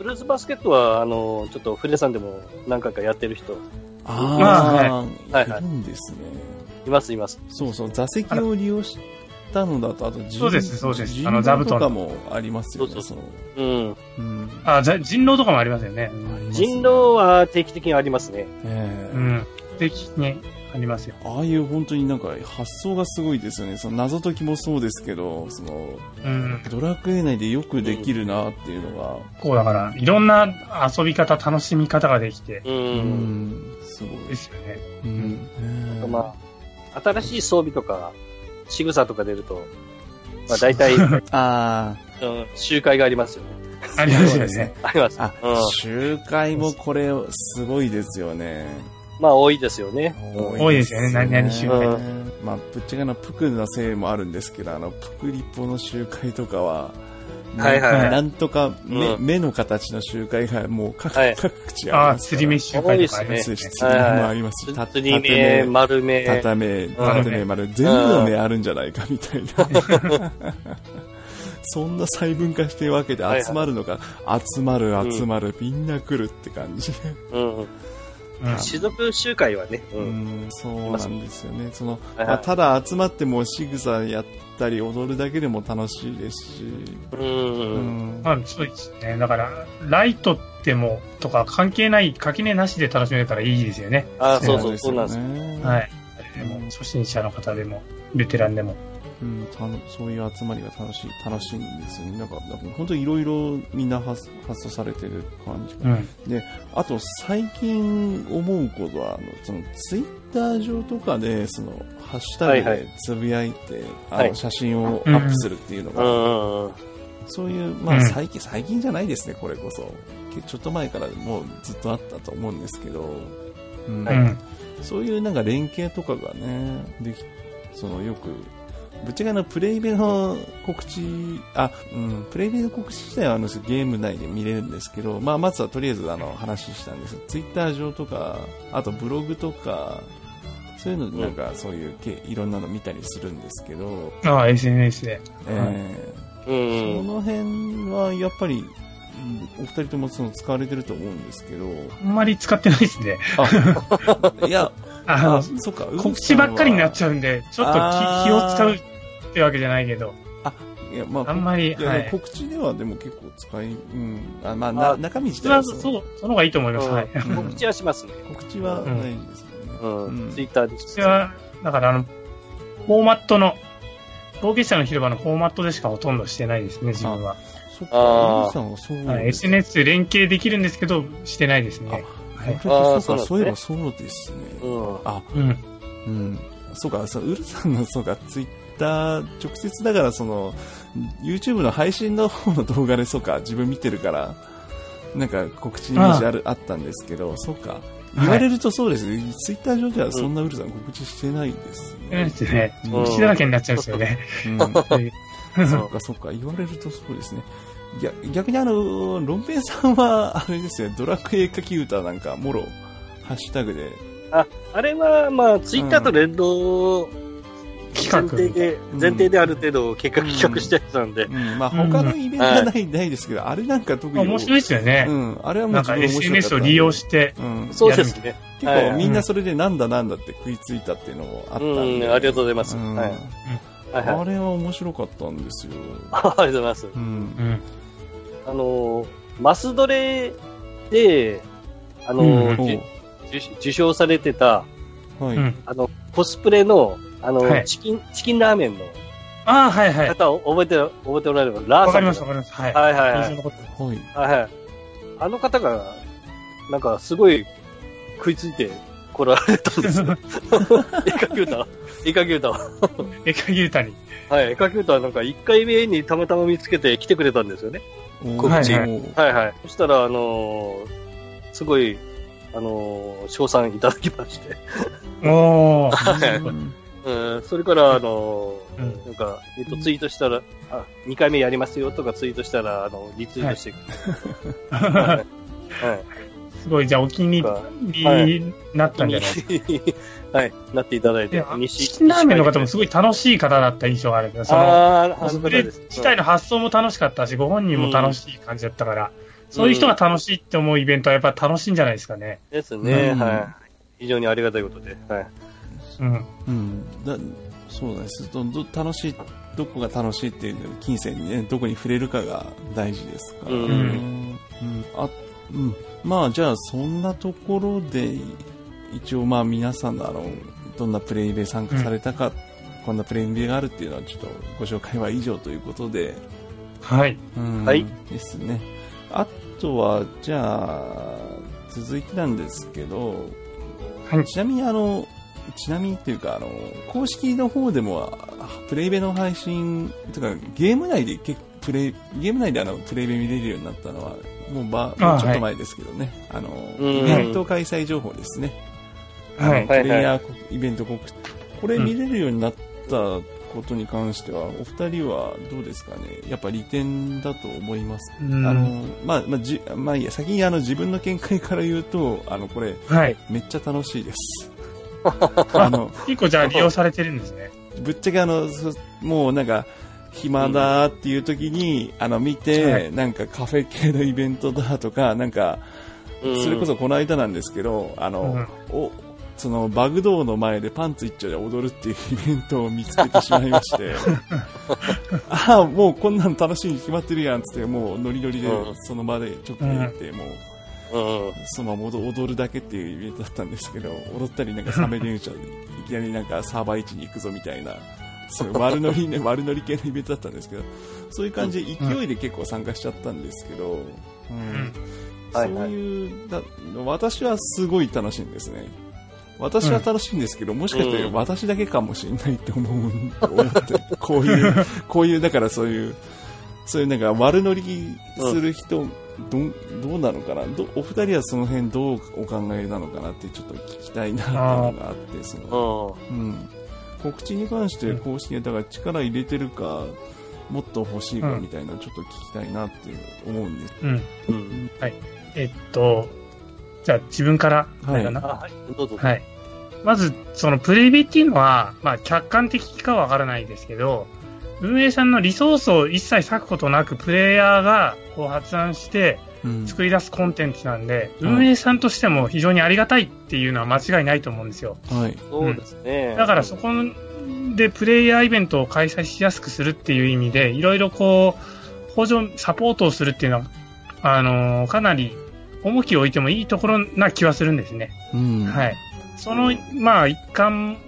ルーツバスケットは、あの、ちょっと、フレさんでも何回かやってる人、ああ、はいいるんですね。いますいます。そうそう、座席を利用したのだと、あと人そうですそうです人あの座布団とかもありますよね、そうその。うん。うん。あ、じゃ人狼とかもありますよね。人狼は定期的にありますね。ええうん。できね、ありますよ。ああいう本当になんか発想がすごいですよね。その謎解きもそうですけど、そのうん。ドラクエ内でよくできるなっていうのが、こうだから、いろんな遊び方、楽しみ方ができて、う。うんん、すごいで。すよね。うん。まあ、新しい装備とか、仕草とか出ると、まあ大体、うん、あ集会がありますよね。あ、ありますよね。あります。あ、うん。集会もこれ、すごいですよね。まあ多いですよね。多いですよね。何々集会まあ、ぶっちゃけなプクのせいもあるんですけど、あの、プクリポの集会とかは、はいはい。はいなんとか目,、うん。目の形の集会がもう各,、はい。各地ああ、あります釣り飯集会とかありますね。そうです。釣り目もあります。し、た釣り目、丸目。縦目、縦目丸、全部の目あるんじゃないかみたいな。そんな細分化してるわけで集まるのか、集まる集まる、みんな来るって感じ。うん。うん種族集会はね、う。うんん、そうなんですよね。その、はいはいまあ、ただ集まっても仕草やったり踊るだけでも楽しいですし、う。うんん。まあ、そうですね。だから、ライトっても、とか関係ない、垣根なしで楽しめるからいいですよね。あそうそう、そうなんですよ。ねはい。初心者の方でも、ベテランでも。うん、たのそういう集まりが楽しい、楽しいんですよね。なんか、本当にいろいろみんな発発想されてる感じが。うん。で、あと最近思うことは、あの、そのツイッター上とかで、その、ハッシュタグはいはいでつぶやいて、あの、はい写真をアップするっていうのうが、んうん。そういう、まあうん最近、最近じゃないですね、これこそ。けちょっと前からもうずっとあったと思うんですけど、うんはいうん。そういうなんか連携とかがね、でき、そのよく、ぶっちゃけあの、プレイベの告知、あ、うん、プレイベの告知自体はあの、ゲーム内で見れるんですけど、まあ、まずはとりあえずあの、話したんですツイッター上とか、あとブログとか、そういうのでなんかそういうけ、いろんなの見たりするんですけど、ああ、SNS で。えうーそん。の辺はやっぱり、うんお二人ともその使われてると思うんですけど、あんまり使ってないですね。いや、あのあ、、そっか、告知ばっかりになっちゃゃうんで、ちょっと気を使うってわけじゃないけど、う。いや、まあ、あんまり、はい。告知ではでも結構使い、うん。あまあ、なあ中身自体はそうそう、その方がいいと思います。はい。う ん告知はしますね。告知は大事ですよね。ううんん。ツイッターで。私は、だからあの、フォーマットの、冒険者の広場のフォーマットでしかほとんどしてないですね、自分は。そっか、あんはそうはい、です SNS で連携できるんですけど、してないですね。はいあそうか、そういえばそうですね。うん。あ、うん。うん。そうか、そう、ウルさんの、そうか、ツイッター、直接だから、その、YouTube の配信の方の動画で、そうか、自分見てるから、なんか告知イメージあるあったんですけど、そうか。言われるとそうですね。ツイッター上ではそんなウルさん告知してないですね。ですね。うん告知だらけになっちゃうんですよね。そうか、そうか、言われるとそうですね。逆逆にあの、ロンペイさんは、あれですよ、ドラクエ書き歌なんか、もろ、ハッシュタグで、あ、あれは、まあ、ツイッターと連動、企画前提で、前提である程度結果企画したやつなんでう。ん、まあ他のイベントはない、ないですけど、あれなんか特に、面白いですよねう。ん、あれはもうんなか SNS を利用して、うん、そうですね。結はい構みんなそれでなんだなんだって食いついたっていうのもあったんで。うん、ありがとうございます。うんはい。はいあはい。れは面白かったんですよ。ありがとうございます。うん。うん。あのー、マスドレで、あの受受賞されてた、はい。うん。あの、コスプレの、あの、はいチキン、チキンラーメンのああ、はいはい。方を覚えて、覚えておられる？ラーさん。わかりますわかります。はい。はいはいはい印象。残ってますはい。はいはい。あの方が、なんかすごい食いついて来られたんですよ。絵描き歌絵描き歌絵描き歌に。はい、絵描き歌はなんか1回目にたまたま見つけて来てくれたんですよね。告知知。はいはいはい。そしたら、あのーすごい、あのー賞賛いただきまして。おー。はいそれから、あのーうん。なんか、えっと、ツイートしたら、あ、2回目やりますよとかツイートしたら、あの、リツイートしてくれて。はい。はい。すごい、じゃあお気に入りになったんじゃない？ですか。はい、なってい。ただい。てい。や、チキンラーメンの方もすごい。楽しい。方だった印象があるけど、その、あー、あコスプレの方です。自体の発想も楽しかったし、ご本人も楽しい。感じだったから、そうい。う人が楽しい。って思うイベントはやっぱ楽しい。んじゃない。ですかね。ですね、うんはい。非常にありがたい。ことで。はい。うん。うん。だそうなんです。ど、ど、楽しい、どこが楽しいっていうの金銭にね、どこに触れるかが大事ですから。うんうん。あ、うん。まあ、じゃあ、そんなところで、一応まあ皆さんのあの、どんなプレイベ参加されたか、こんなプレイベがあるっていうのはちょっとご紹介は以上ということで、はい。うんはいですね。あとは、じゃあ、続いてなんですけど、はい。ちなみにあの、ちなみにっていうか、あの、公式の方でも、あプレイベの配信、とか、ゲーム内で結プレイ、ゲーム内であの、プレイベ見れるようになったのは、もうば、あもうちょっと前ですけどね。あの、うんイベント開催情報ですね。あのはいプレイヤーイベント告知。これ見れるようになったこことに関しては、お二人はどうですかね？やっぱ利点だと思います？うんあの、まあ、まあ、じ、まあいいや、先にあの自分の見解から言うと、あの、これ、はい。めっちゃ楽しいです。あの、結構じゃあ利用されてるんですね。ぶっちゃけあの、そもうなんか、暇だっていう時に、あの、見て、はいなんかカフェ系のイベントだとか、なんか、それこそこの間なんですけど、あの、お、そのバグドーの前でパンツ一丁で踊るっていうイベントを見つけてしまいまして、ああ、もうこんなの楽しいに決まってるやんっつって、もうノリノリでうんその場でちょっと行って、もう、うん。そのまま踊踊るだけっていうイベントだったんですけど、踊ったりなんかサメ電車でいきなりなんかサーバー位置に行くぞみたいな、そういう悪ノリね、悪ノリ系のイベントだったんですけど、そういう感じで勢いで結構参加しちゃったんですけど、うん。ん。そういう、だ私はすごい楽しいんですね。私は楽しいんですけど、もしかしてうん。私だけかもしれないって思う、思って、こういう、こういう、だからそういう、そういうなんか悪乗りする人、どんどうなのかな？どお二人はその辺どうお考えなのかなってちょっと聞きたいなっていうのがあって、その、うん。うん。告知に関して公式で、だから力入れてるか、もっと欲しいかみたいな、ちょっと聞きたいなって思うんです。うん。うん。えっと、じゃあ自分から、はい。どうぞ。はい。まず、そのプレイビっていうのは、まあ、客観的かはわからないですけど、運営さんのリソースを一切割くことなく、プレイヤーがこう発案してうん作り出すコンテンツなんで、うん運営さんとしても非常にありがたいっていうのは間違いないと思うんですよ。はい。そうですね。だからそこでプレイヤーイベントを開催しやすくするっていう意味で、いろいろこう、補助、サポートをするっていうのは、あのーかなり重きを置いてもいいところな気はするんですね。うん。はい。その、まあ、一環ん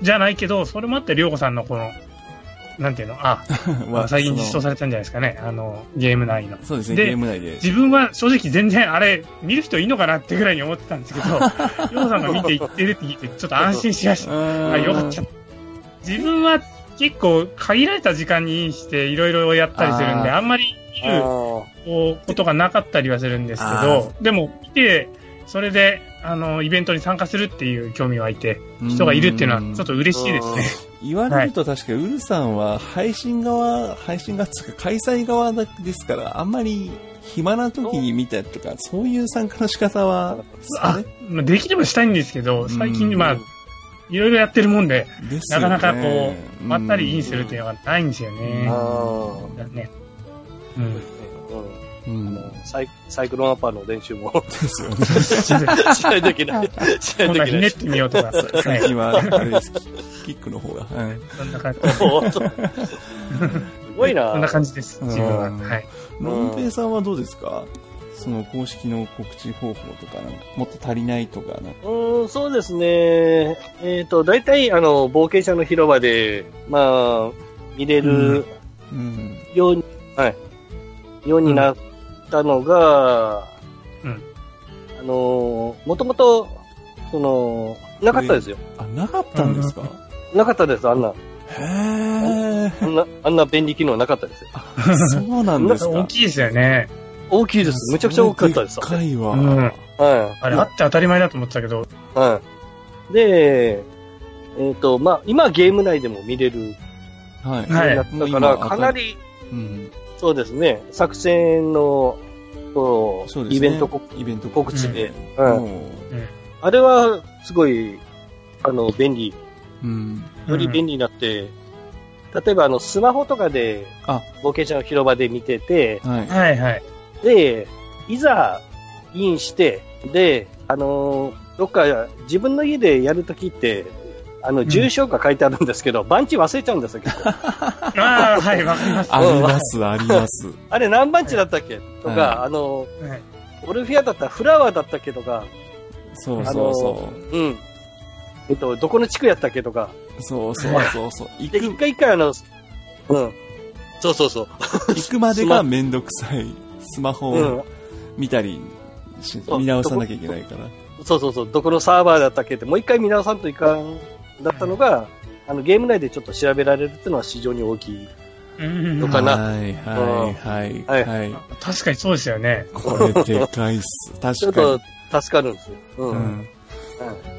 じゃないけど、それもあって、りょうこさんのこの、なんていうの、あ、まあ最近実装されたんじゃないですかね、あの、ゲーム内の。そうですね、でゲーム内で。自分は正直全然、あれ、見る人いいのかなってぐらいに思ってたんですけど、りょうこさんが見ていってるって聞いて、ちょっと安心しました。あ、よかった。自分は結構限られた時間にインしていろいろやったりするんで、あんまり見るあことがなかったりはするんですけあど、でも見て、それで、あの、イベントに参加するっていう興味湧いて、人がいるっていうのはちょっと嬉しいですね。言われると確かにウルさんは配信側、配信側つうか開催側ですから、あんまり暇な時に見たりとか、そういう参加の仕方は、あ、まあできればしたいんですけど、最近、うんまあ、いろいろやってるもんで、でねなかなかこう、まったりインするっていうのがないんですよねあ。。あだね。うん。あ。うんうん。サイサイクロンアッパーの練習もですよね。しないといけない。しないといけない。ねってみようとか。はい。今、あれです、キックの方が。はいそんな感じ。すごいな。そんな感じです、自分は。うんはい。ロンペイさんはどうですか？その公式の告知方法とか、なんかもっと足りないとか、なうーん、そうですね。えっ、と、大体、あの、冒険者の広場で、まあ、見れるうん。ように、はい、ようになったのが、うんあの、もともと、その、なかったですよ。あ、なかったんですか？なかったです、あんな。へえ。あんな、あんな便利機能なかったですよ。そうなんですか？大きいですよね。大きいです。めちゃくちゃ大きかったです。でいわ。うんはい。あれ、あって当たり前だと思ってたけど、はい。で、えっ、と、まあ、今ゲーム内でも見れるはい。はいようになったから、かなり、うん。そうですね、作戦の、こう、そうですね。イベント告イベント告知で、ううんん。あれは、すごい、あの、便利、うん。より便利になって、例えば、あの、スマホとかで、あ冒険者の広場で見てて、はい。はいはい。で、いざ、インして、で、あのーどっか自分の家でやるときって、あの、住所が書いてあるんですけど、番地忘れちゃうんですよ、結構。ああ、はい、わかります。あります、あります。あれ何番地だったっけ？とか、はいあの、はいオルフィアだったらフラワーだったっけとか、そうあのそうそうん。えっと、どこの地区やったっけとか。う。そうそうそうそう。行 で、く一、回一回あの、うん。そうそうそう。行くまでがめんどくさい。スマホうんを。見たり見直さなきゃいけないから。そうそうそう。どこのサーバーだったっけって、もう一回見直さんといかん、だったのが、あの、ゲーム内でちょっと調べられるっていうのは非常に大きい。うんのかなはいはいはいはいはい。確かにそうですよね。これでかいっす。ちょっ確かにと。助かるんですよ。うん。うん。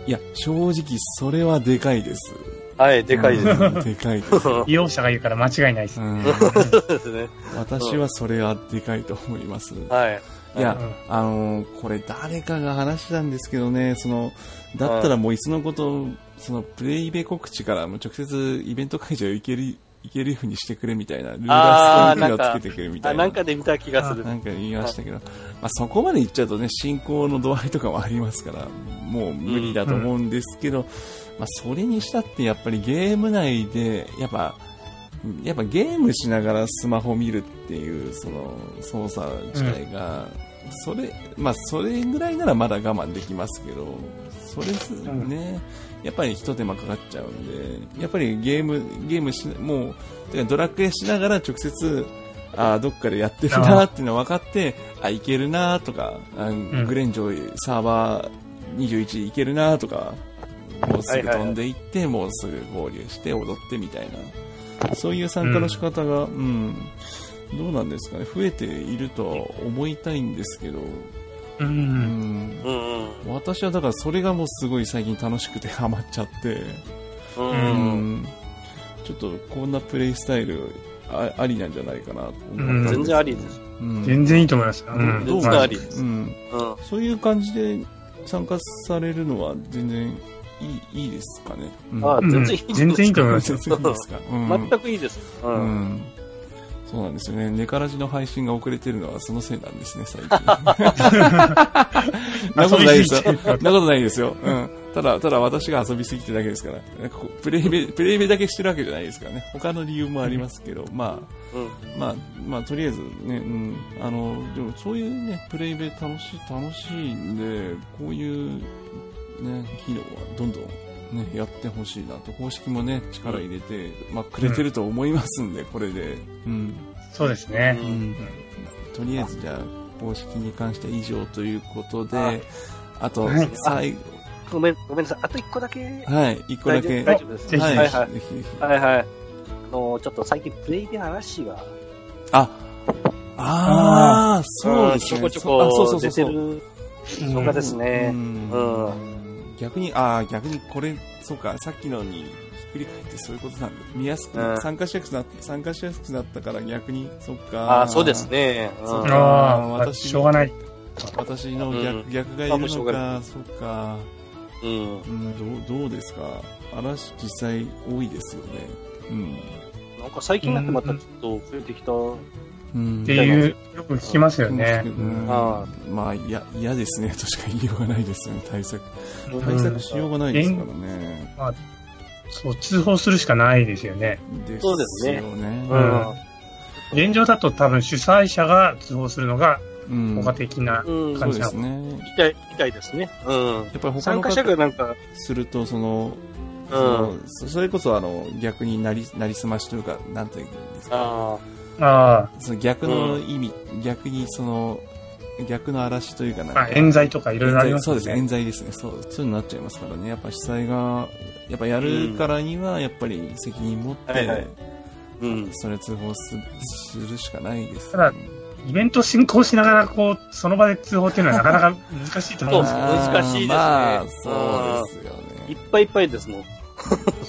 いや、正直それはでかいです。はい、でかいです。うんでかいです。利用者がいるから間違いないです。うんそうですね。私はそれはでかいと思います。はい。いやうん、あのーこれ誰かが話したんですけどね、その、だったらもういっそのこと、そのプレイベ告知からもう直接イベント会場行ける、行けるようにしてくれみたいな、ルーラーストーン機能つけてくれみたあ、いな。なんかで見た気がする。なんか言いましたけど、まあ、そこまで言っちゃうとね、進行の度合いとかもありますから、もう無理だと思うんですけど、まあ、それにしたってやっぱりゲーム内で、やっぱ、やっぱゲームしながらスマホ見るっていう、その、操作自体が、それ、まあ、それぐらいならまだ我慢できますけど、それすね、やっぱり一手間かかっちゃうんで、やっぱりゲーム、ゲームし、もう、てかドラクエしながら直接、あーどっかでやってるなーっていうの分かって、あ、いけるなーとか、あん。グレンジョサーバー21いけるなーとか、もうすぐ飛んでいって、もうすぐ合流して踊ってみたいな、そういう参加の仕方が、うん、どうなんですかね、増えているとは思いたいんですけど、う。うんん、うんうん。私はだからそれがもうすごい最近楽しくてハマっちゃって、うんううん。ん、ちょっとこんなプレイスタイルあありなんじゃないかなと思っ全然ありです。うん全然いいと思いますよ。うん。ありです。うん、うん。そういう感じで参加されるのは全然いいいいですかね。うんあうん全然いい 全然いいと思います 全然いいですか？うん全くいいです。う。うんんそうなんですよね。ネカラジの配信が遅れてるのはそのせいなんですね、最近。なことないですよ。なことないですよ。うん。ただ、ただ私が遊びすぎてるだけですから。なんかこうプレイベ、プレイベだけしてるわけじゃないですからね。他の理由もありますけど、まあ、うん。まあ、まあ、とりあえずね、うん、あの、でもそういうね、プレイベ楽しい、楽しいんで、こういうね、機能はどんどんね、やってほしいなと、公式もね、力入れて、まあ、くれてると思いますんで、これで。うん。そうですね。ううんん。とりあえずじゃあ、公式に関しては以上ということで、ああとはい、最後、ごめん、ごめんなさい。あと一個だけ。はい、一個だけ。大丈夫です。はい、はいはい。ぜひぜひはいはい。あの、ちょっと最近プレイで嵐が、あ、ああ、そうですね。ちょこちょそうあそうそこ出うそうそう。てる動画ですね。うんうん逆に、ああ、逆にこれ、そうか、さっきのにひっくり返ってそういうことなんだ。見やすく、うん参加しやすくな、参加しやすくなったから逆に、そっか。ああ、そうです。ね。うんそうかああ、私しょうがない。私の逆,、うん逆がいるのか、そっか。うん。うん、どう、どうですか？嵐実際多いですよね。うん。なんか最近になってまたちょっと増えてきた。うん。っていう、よく聞きますよね。うんあまあ、いや、嫌ですね、としか言いようがないですよね、対策。うん対策しようがないですからね。そう、通報するしかないですよね。そうですねよね。うん。現状だと多分主催者が通報するのがうん。効果的な。うん。そうですね。痛い、痛いですね。うん。やっぱり他参加者がなんか、すると、その、うそのん。そそれこそあの逆になりなりすましというか、なんていうんですか、ああその逆の意味、逆にその、逆の嵐というかなんあ、か、まあ、冤罪とかいろいろありますそうです、よね。冤罪ですね。そう、そういうのになっちゃいますからね。やっぱ主催が、やっぱやるからには、やっぱり責任持って、はいはいうん。それ通報すするしかないです、ただイベント進行しながら、こう、その場で通報っていうのはなかなか難しいと思うんですよ。そう難しいですねまあ、そうですよいっね。ぱいいっぱいですもん。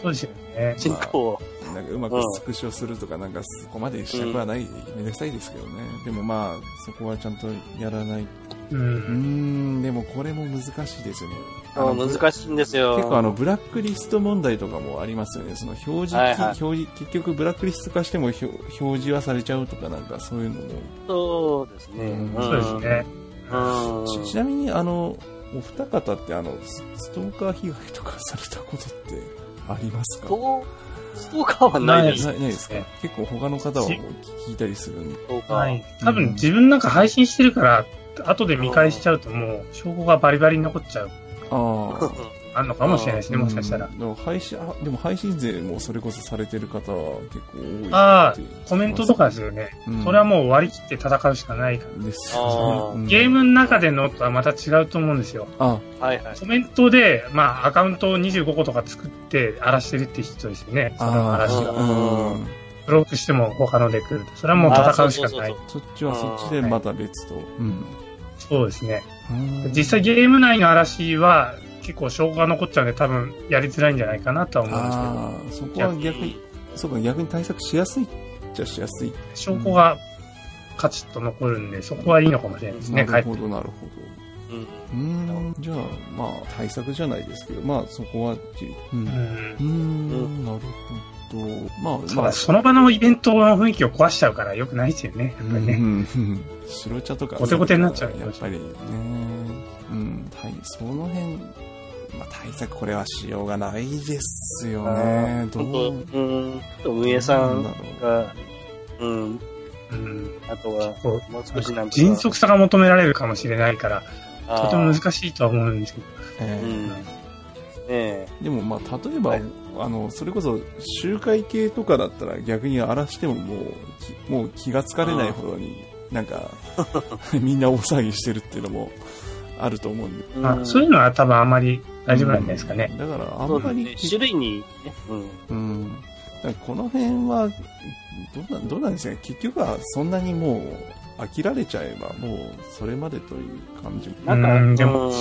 そうですよね。進行。なんかうまくスクショするとか、なんかそこまでしたくはない、めんどくさいですけどね。でもまあ、そこはちゃんとやらない。う。うーん、でもこれも難しいですよね。あ難しいんですよ。結構あの、ブラックリスト問題とかもありますよね。その表示、はいはい表示、結局ブラックリスト化しても表表示はされちゃうとかなんかそういうのも。そうですね。うんそうですね。うん。ちちなみにあの、お二方ってあの、スストーカー被害とかされたことってありますか？そう、ストーカーはないです。ないないですか？結構他の方は聞いたりするんで。ストーカー。はい。多分自分なんか配信してるから、後で見返しちゃうともう、証拠がバリバリに残っちゃう。ああ。あんのかもしれないですね、もしかしたらうん。でも配信、あでも配信税もそれこそされてる方は結構多いああ、コメントとかですよね。うんそれはもう割り切って戦うしかないから。ですゲームの中でのとはまた違うと思うんですよ。あ、はいはい。コメントで、まあ、アカウントを25個とか作って荒らしてるって人ですよね。その嵐あが。ブロックしても他ので来ると。それはもう戦うしかない。そっちはそっちでまた別と。うん。そうですね。うん実際ゲーム内の嵐は、結構証拠が残っちゃうんで多分やりづらいんじゃないかなとは思うんですけど。ああ、そこは逆に、そうか、逆に対策しやすいっちゃしやすい。証拠がカチッと残るんで、そこはいいのかもしれないですね、なるほど、なるほうん。ど。うーん、じゃあ、まあ、対策じゃないですけど、まあ、そこは、うん。ううん。ーん、なるほど。まあ、たまあ、だその場のイベントの雰囲気を壊しちゃうから良くないですよね、やっぱりね。うん白茶とか。ゴテゴテになっちゃうやっぱりね。うん、はい、その辺、まあ、対策これはしようがないですよね。ど本う当、うん。運営さんが、うん。うん。あとは、こもう少しなんとか迅速さが求められるかもしれないから、とても難しいとは思うんですけど。う。えーうん。ねえ。でもまあ例えば、はいあのそれこそ集会系とかだったら逆に荒らしてももうきもう気がつかれないほどになんか みんな大騒ぎしてるっていうのもあると思うんで、あそういうのは多分あんまり大丈夫なんじゃないですかね。だからあんまり、ね。種類に、ね。うん。うん、だからこの辺はどうなどうなんですかね結局はそんなにもう飽きられちゃえばもうそれまでという感じもなんか、うんでもう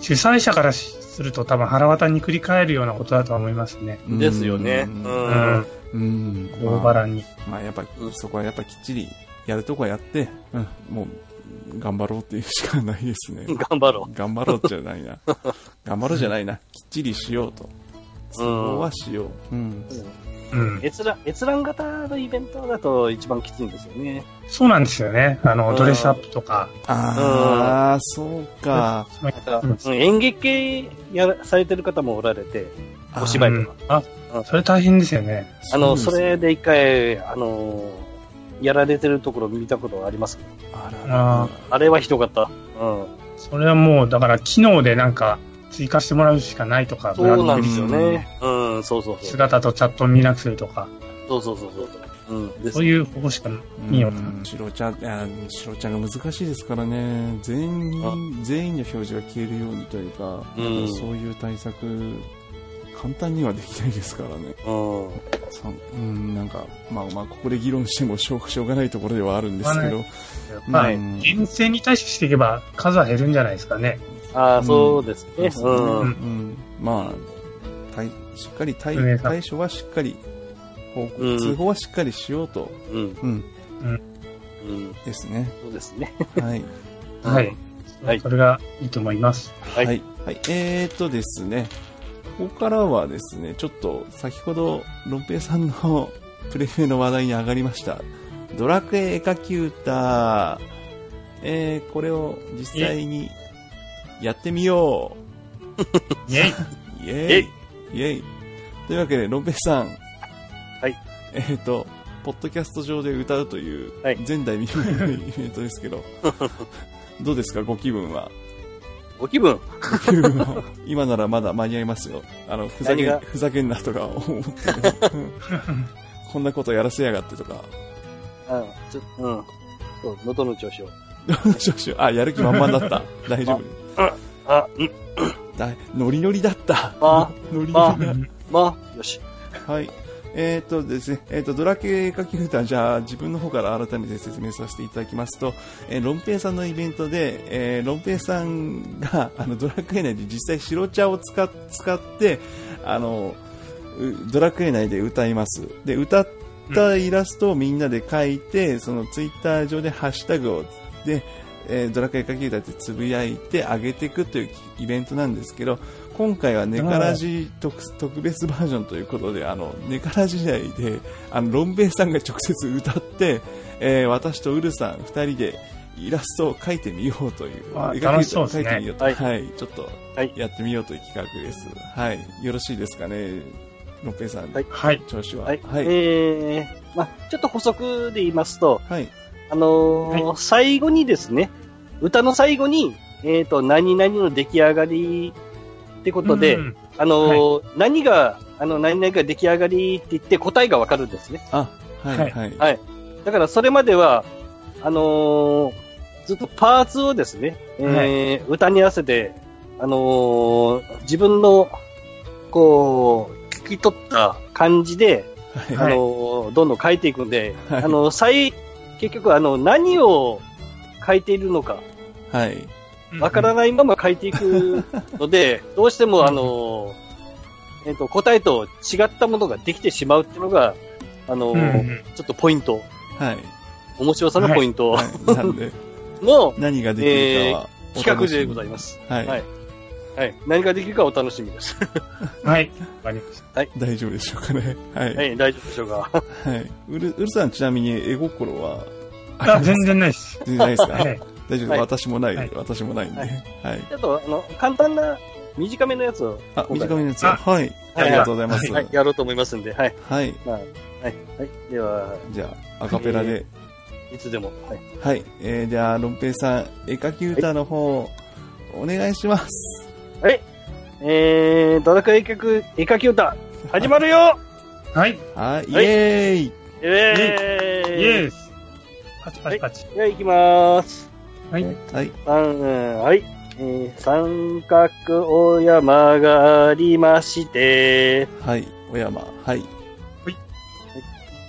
主催者からすると多分腹渡に繰り返るようなことだとは思いますね。んですよね。ううんん。うん。うん大腹に。まあやっぱうんそこはやっぱきっちりやるとこはやって、うん、もう頑張ろうっていうしかないですね。頑張ろ頑張ろうじゃないな。頑張ろうじゃないな。きっちりしようと。そこはしよう。うん。う。うん。閲覧、閲覧型のイベントだと一番きついんですよね。そうなんですよね。あの、うんドレスアップとか。ああ、そうか。うんうん演劇系やらされてる方もおられて、お芝居うんとか。あ、それ大変ですよね。あの、それで一回、あの、やられてるところ見たことあります？あららああれはひどかった。うん。それはもう、だから機能でなんか追加してもらうしかないとか、そうなんブランドですよね。うん、そうそうそう。姿とチャットを見なくするとか、そうそうそうそう。うん。そういう方法しか見ようと。うん白茶、いや白茶が難しいですからね。全員、全員の表示が消えるようにというか、うんそういう対策、簡単にはできないですからね。うん。さうん、なんか、まあまあ、ここで議論してもしょうしょうがないところではあるんですけど、まあ、うん厳正に対処していけば数は減るんじゃないですかね。ああ、そうですね。ですねうん。うんまあ、対しっかり対対処はしっかり、通報はしっかりしようと、うん。うん、うん。ですね。そうですね。はい。はい。はいそれがいいと思います。はいはい。はい。えー、っとですね、ここからはですね、ちょっと先ほど、ロンペイさんのプレイの話題に上がりました、ドラクエ絵描き歌、えー、これを実際にやってみよイェイう。イェイイェイというわけで、ロンペイさん。はい。えー、っと、ポッドキャスト上で歌うというはい、前代未聞のイベントですけど、どうですか、ご気分は？ご気分。今ならまだ間に合いますよ。あの、ふざけん、ふざけんなとか思って、うんこんなことやらせやがってとか。うん。ちょうん。そう、喉の調子を。少々あ、やる気満々だった。大丈夫。あ、うん。だノリノリだった。あ ノリあノリだ。まあ、よし。はい。えーっとですね、えーっと、ドラケ絵描き歌、じゃあ自分の方から改めて説明させていただきますと、えーロンペイさんのイベントで、えーロンペイさんが、あの、ドラクエ内で実際白茶を使っ使って、あの、ドラクエ内で歌います。で、歌ったイラストをみんなで描いて、そのツイッター上でハッシュタグを、で、えードラクエ描き歌ってつぶやいて上げていくというイベントなんですけど、今回はネカラジ特特別バージョンということで、あの、ネカラジ内で、あの、ロンベイさんが直接歌って、えー私とウルさん二人でイラストを描いてみようという。あ描き歌を楽しそうですね描いてみようと。はいはい。ちょっとはい、やってみようという企画です。はい。よろしいですかね、ロンペイさん。はいはい。調子は。はい。はい。えー、まあ、ちょっと補足で言いますと、はい。あのー最後にですね、歌の最後に、えっ、と、何々の出来上がりってことで、うんあのー何が、あの、何々が出来上がりって言って答えがわかるんですね。あ、はい、はいはい。はい。だからそれまでは、あのーずっとパーツをですね、えー歌に合わせて、あのー自分の、こう、聞き取った感じで、はい。あのーどんどん書いていくんで、はいあの、最、結局あの、何を書いているのか、はい。わからないまま書いていくので、どうしてもあの、えっ、と、答えと違ったものができてしまうっていうのが、あの、うんうんちょっとポイント、はい。面白さのポイントはい。なんで、の何ができるかはお企画楽しみに、でございます。はい。はいはい。何ができるかお楽しみです。はい。わかりました。大丈夫でしょうかね。はい。はい、大丈夫でしょうか。はい。うる、うるさんちなみに絵心は、あ、全然ないです。全然ないですか？はい。大丈夫、はい私もない、はい私もないんで。ははいい。ちょっと、あの、簡単な、短めのやつを、あ、短めのやつはい。ありがとうございます。はい、やろうと思いますんで、はい。はい。まあ、はい。はい。では、じゃあ、アカペラで。いつでも。はい。はい。えー、じゃあ、ロンペイさん、絵描き歌の方、お願いします。はい。えー、ドラクエ絵描く絵描き歌、始まるよはい。はい、イエーイえーイエース。パチパチパチ。では行きまーす。はい。はい。三はい。えー、三角お山がありまして、はい。お山。はい。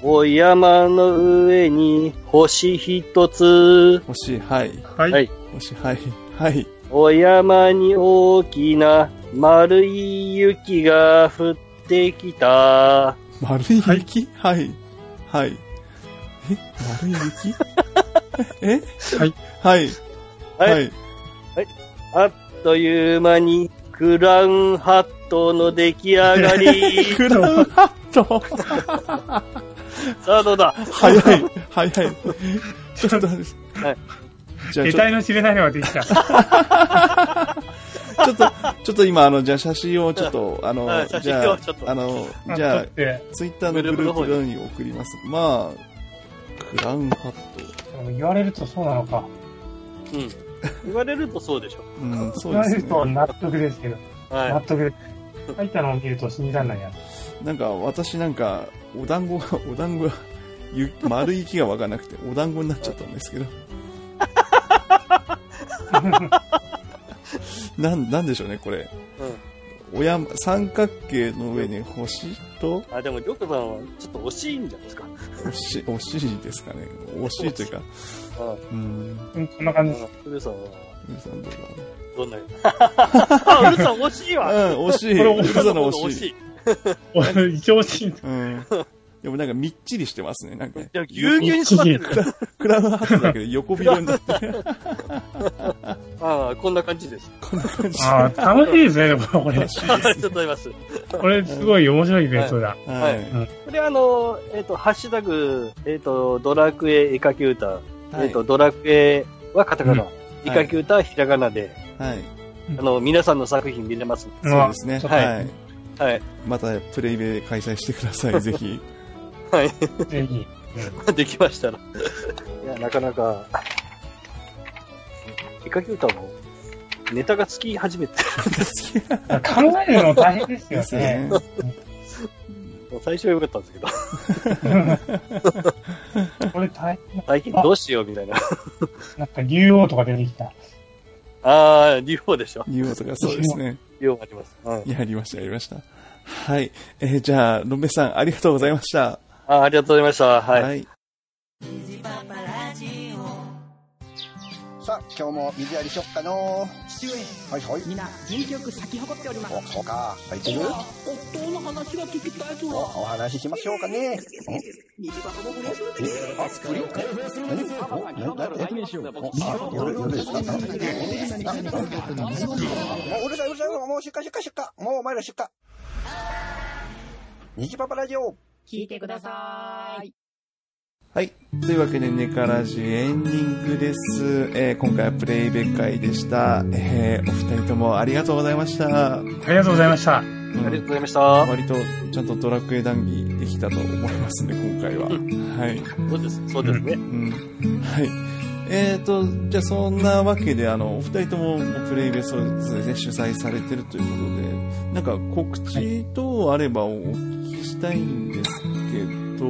お山の上に星一つ、星、はい。はい。はい星、はい。はい。お山に大きな丸い雪が降ってきた。丸い雪？はい。はい。え？丸い雪？え？はい。はい。はいはい。あっという間にクラウンハットの出来上がり。クラウンハット さあどうだ？早い。早い。ちょっと待って。はいの知れないのができた。ちょっと、ちょっと今、あの、じゃあ写真をちょっと、あのはい、写じゃあ、あの、じ撮ゃツイッターのグループに送ります。まあ、クラウンハット。言われるとそうなのか。うん。言われるとそうでしょ。うん、そう言わですね。れると納得ですけど。納は得です。書いたのを見ると信じられないや。なんか、私なんか、お団子が、お団子が、ゆ丸い雪がわかんなくて、お団子になっちゃったんですけど。なん、なんでしょうね、これ。い。うん。お山、三角形の上に星と、あ、でも、りょうこさんはちょっと惜しいんじゃないですか。惜しい、惜しいですかね。惜しいというか、あうん、うん、こんな感じです。あ、うるさんは、うるさんどうどんなあ、うるさん惜しいわだうん、惜しい。これうるさんの惜しい。惜しい。俺、一応欲しい。うん。でもなんかみっちりしてますね、なんか。でも、ぎゅうぎゅうにしまってる。クラウンハットだけど横広になって、ああ、こんな感じです。こんな感じ。ああ、楽しいですね、これ。楽しいありがですとうございます。これ、すごい面白いイベントだ。ははいこれあの、えっ、と、ハッシュタグ、えっ、と、ドラクエ絵描き歌、えっ、と、ドラクエはカタカナ、うん絵描き歌はひらがなで、はい。あの、皆さんの作品見れます。そうですね。はい。はい。またプレイベ開催してください、ぜひ。はい。ぜひ。できましたら。いや、なかなか、絵描き歌も、ネタがつき始めて、考えるの大変ですよねね。最初は良かったんですけど、これ大変。最近どうしようみたいな。なんか竜王とか出てきた。あー、竜王でしょ。ニューとかそうですね。竜王あります。うん。やりました、やりました。はい。えーじゃあ、ロンベさん、ありがとうございました。あありがとうございました。はい。い。さあ、今日も水やりしよっかの父上はいはい。皆元気よく咲き誇っておりますお、そうか。最近夫の話が聞きたいとお、お話ししましょうかね。虹パパも不倫するえ、あ、プリン何お、な、な、え、あ、夜、夜ですかあ、もううるさいうるさい、もう出荷出荷出荷。もうお前ら出荷。虹パパラジオ。聞いてくださいはい。というわけで、ネカラジエンディングです。えー今回はプレイベ会でした。えーお二人ともありがとうございました。ありがとうございました。うんありがとうございました。割とちゃんとドラクエ談義できたと思いますね、今回は。はい。そうです、そうですね。うん。はい。えーと、じゃあそんなわけで、あの、お二人ともプレイベそれぞれね、主催されてるということで、なんか告知等あればおたいんですけど、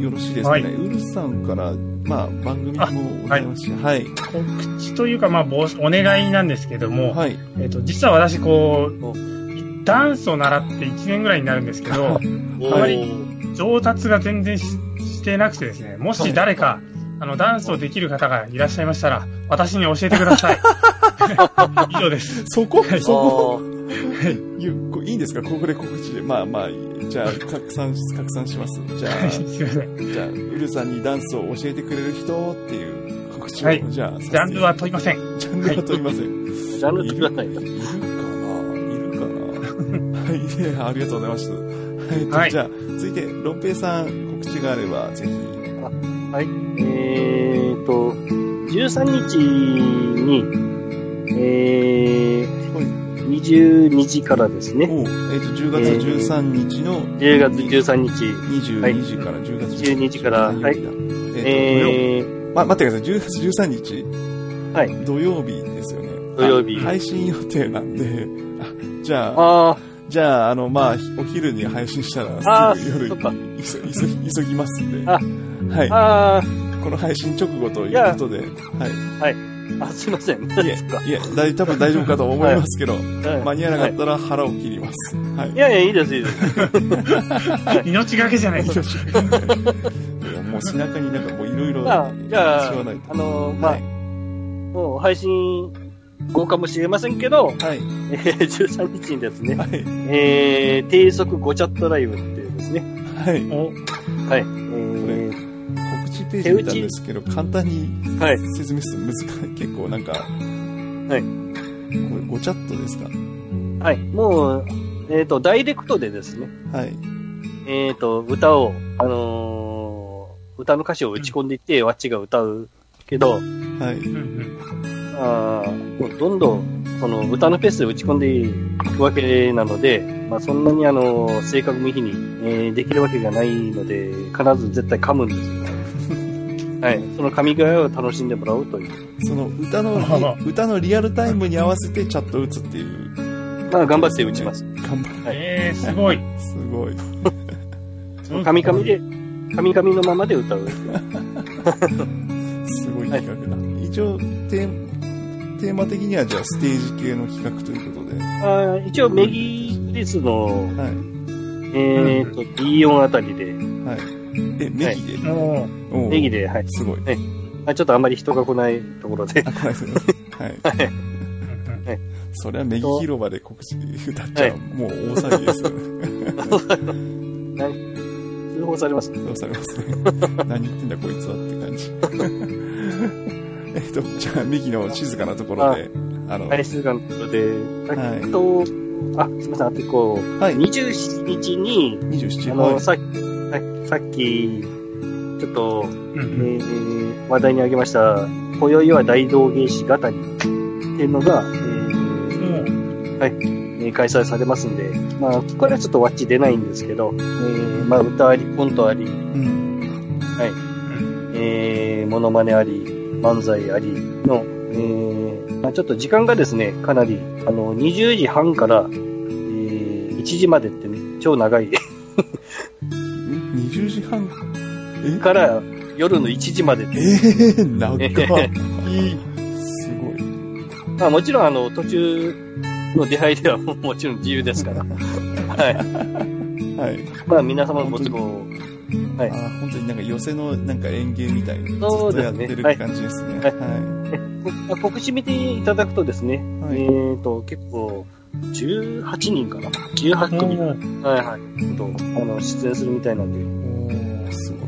よろしいですかね？はいうるさんから、まあ、番組もございまして、はい。告知というか、まあ、ぼお願いなんですけども、はい。えっ、と、実は私、こう、ダンスを習って1年ぐらいになるんですけど、おあまり上達が全然ししてなくてですね、もし誰か、あの、ダンスをできる方がいらっしゃいましたら、私に教えてください。以上です。そこ？そこ？あ いいいんですか？ここで告知で。まあまあ、じゃあ、拡散し、拡散します。じゃあ、すいません。じゃあ、ウルさんにダンスを教えてくれる人っていう告知を、はいじゃあ、ジャンルは問いません。ジャンルは問いません。ージャンル作らないんだ。いるかな？いるかな？はい、ねありがとうございます。はい、はいじゃあ、続いて、ロンペイさん、告知があれば、ぜひ。はい。えーと、13日に、えー、はい22時からですね。えっ、と、10月13日の10月13日、22時から10月12時から何曜日だえっ、えと、ま、待ってください。10月13日？はい。土曜日ですよね。土曜日あ配信予定なんで、あじゃあ、あじゃあ、あの、まあ、お昼に配信したあら、すぐ夜に急急ぎ急ぎますんで。あはいこの配信直後ということで、はい。あ、あ、すいません。い何ですかえ、いえ、大多分大丈夫かと思いますけど、はい間に合わなかったら腹を切ります。はいい。やいや、いいです、いいです。命がけじゃないですか。いやもう背中になんかもういろいろ、まあ、じゃああのーまあ、はいもう配信後かもしれませんけど、はい。えー、13日にですね、はい。えー、低速5チャットライブっていうですね、はい。おはい、え告知ページ見たんですけど、簡単にー、はい、説明すると難しい。結構なんか、はいこれ、ごチャットですか？はい、もう、えっ、と、ダイレクトでですね、はい。えっ、と、歌を、あのー歌の歌詞を打ち込んでいって、わっちが歌うけど、はい。あーもうどんどん、その歌のペースで打ち込んでいくわけなので、まあそんなにあの、正確無比に、えーできるわけがないので、必ず絶対噛むんですよ。はい。その噛み具合を楽しんでもらうという。その歌の、歌のリアルタイムに合わせてチャット打つっていう。まあ頑張って打ちます。頑張はいえー、すごい。すごい。噛み噛みで、噛み噛みのままで歌う。すごい企画だ。一応、テーテーマ的にはじゃあステージ系の企画ということで。あー一応、メギクリスの、はい。えっ、と、B4 あたりで、はい。え、ネギで、おーおうネギで、はい。すごい。あちょっとあんまり人が来ないところで。あ、、これですね。はい。はい。それはメギ広場で告知歌っちゃう、もう大騒ぎです。よね。通報されます。そうされます。ね。何言ってんだこいつはって感じ。えっと、じゃあ、メギの静かなところで、あの、はい、静かなところで、はい。えっと、あ、すみません、あとこう、はい、27日に、27、あの、はい、さっき、ささっき、ちょっと、うんえうん。ー話題にあげました、今宵は大道芸師語りっていうのが、えーえー開催されますんで、まあ、これはちょっとワッチ出ないんですけど、えーまあ、歌あり、コントあり、うん。えー、モノマネあり、漫才ありの、えー、まあちょっと時間がですね、かなり、あの、20時半から、えー、1時までってね、超長い、20時半え？から夜の1時までって、えー、長い。すごい。まあもちろんあの、途中の出会いではもちろん自由ですから、はい。はい。まあ皆様のご都合、はいあー本当になんか寄せのなんか演芸みたいにずっとそうですねやってる感じですね。はいはまあ 告知見ていただくとですね、はいえーと、結構、18人かな ?18 組。はいはい。と、あの、出演するみたいなんで。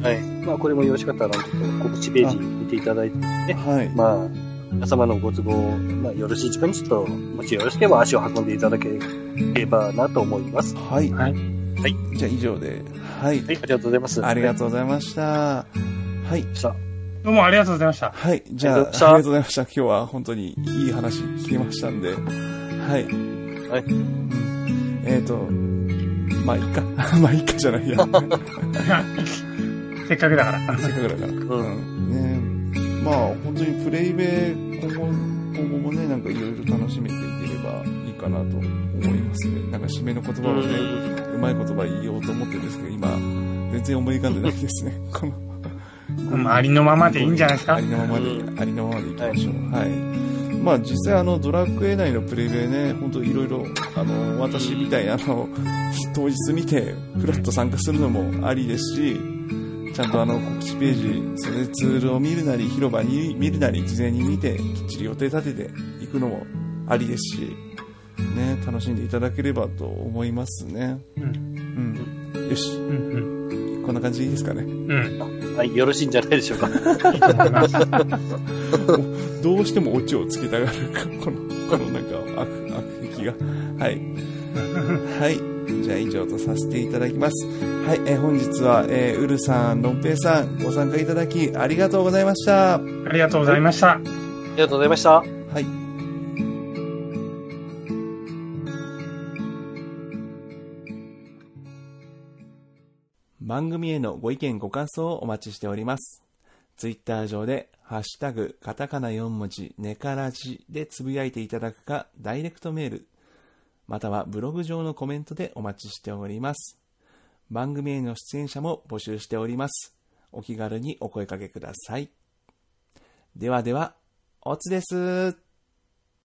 はい。まあ、これもよろしかったら、ちょっと告知ページ見ていただいて、はい。まあ、皆様のご都合、まあ、よろしい時間にちょっと、もしよろしければ足を運んでいただければなと思います。ははい。はい。はい。じゃあ以上で。はい。い、ありがとうございます。ありがとうございました。はい。さどうもありがとうございました。はい。じゃあ、ありがとうございました。今日は本当にいい話聞けましたんで。はい。はいうんえっ、と、まあいいか。まあいいかじゃないや。せっかくだから。せっかくだから。ううん。ねまあ本当にプレイベ今後、今後もね、なんかいろいろ楽しめていければいいかなと思いますね。なんか締めの言葉をね、うまい言葉言おうと思ってるんですけど、今、全然思い浮かんでないですね。この、まあありのままでいいんじゃないですかありのままで、うありのままでいきましょう。はい。まあ実際あのドラクエ内のプレイベね、本当いろいろ、あの、私みたいにあの、当日見てフラッと参加するのもありですし、ちゃんとあの告知ページ、それでツールを見るなり、広場に見るなり、事前に見て、きっちり予定立ててい聞くのもありですし、ね、楽しんでいただければと思いますね。うん。うん。よし、うん。うん。こんな感じでいいですかね。うん。はい、よろしいんじゃないでしょうか。どうしてもオチをつけたがるか、この、このなんか悪、悪癖が。はい。はい。じゃあ以上とさせていただきます。はい。えー本日は、えー、ウルさん、ロンペイさん、ご参加いただきありがとうございました。ありがとうございました。ありがとうございました。はい。番組へのご意見ご感想をお待ちしております。ツイッター上で、ハッシュタグ、カタカナ4文字、ネカラジでつぶやいていただくか、ダイレクトメール、またはブログ上のコメントでお待ちしております。番組への出演者も募集しております。お気軽にお声掛けください。ではでは、おつです。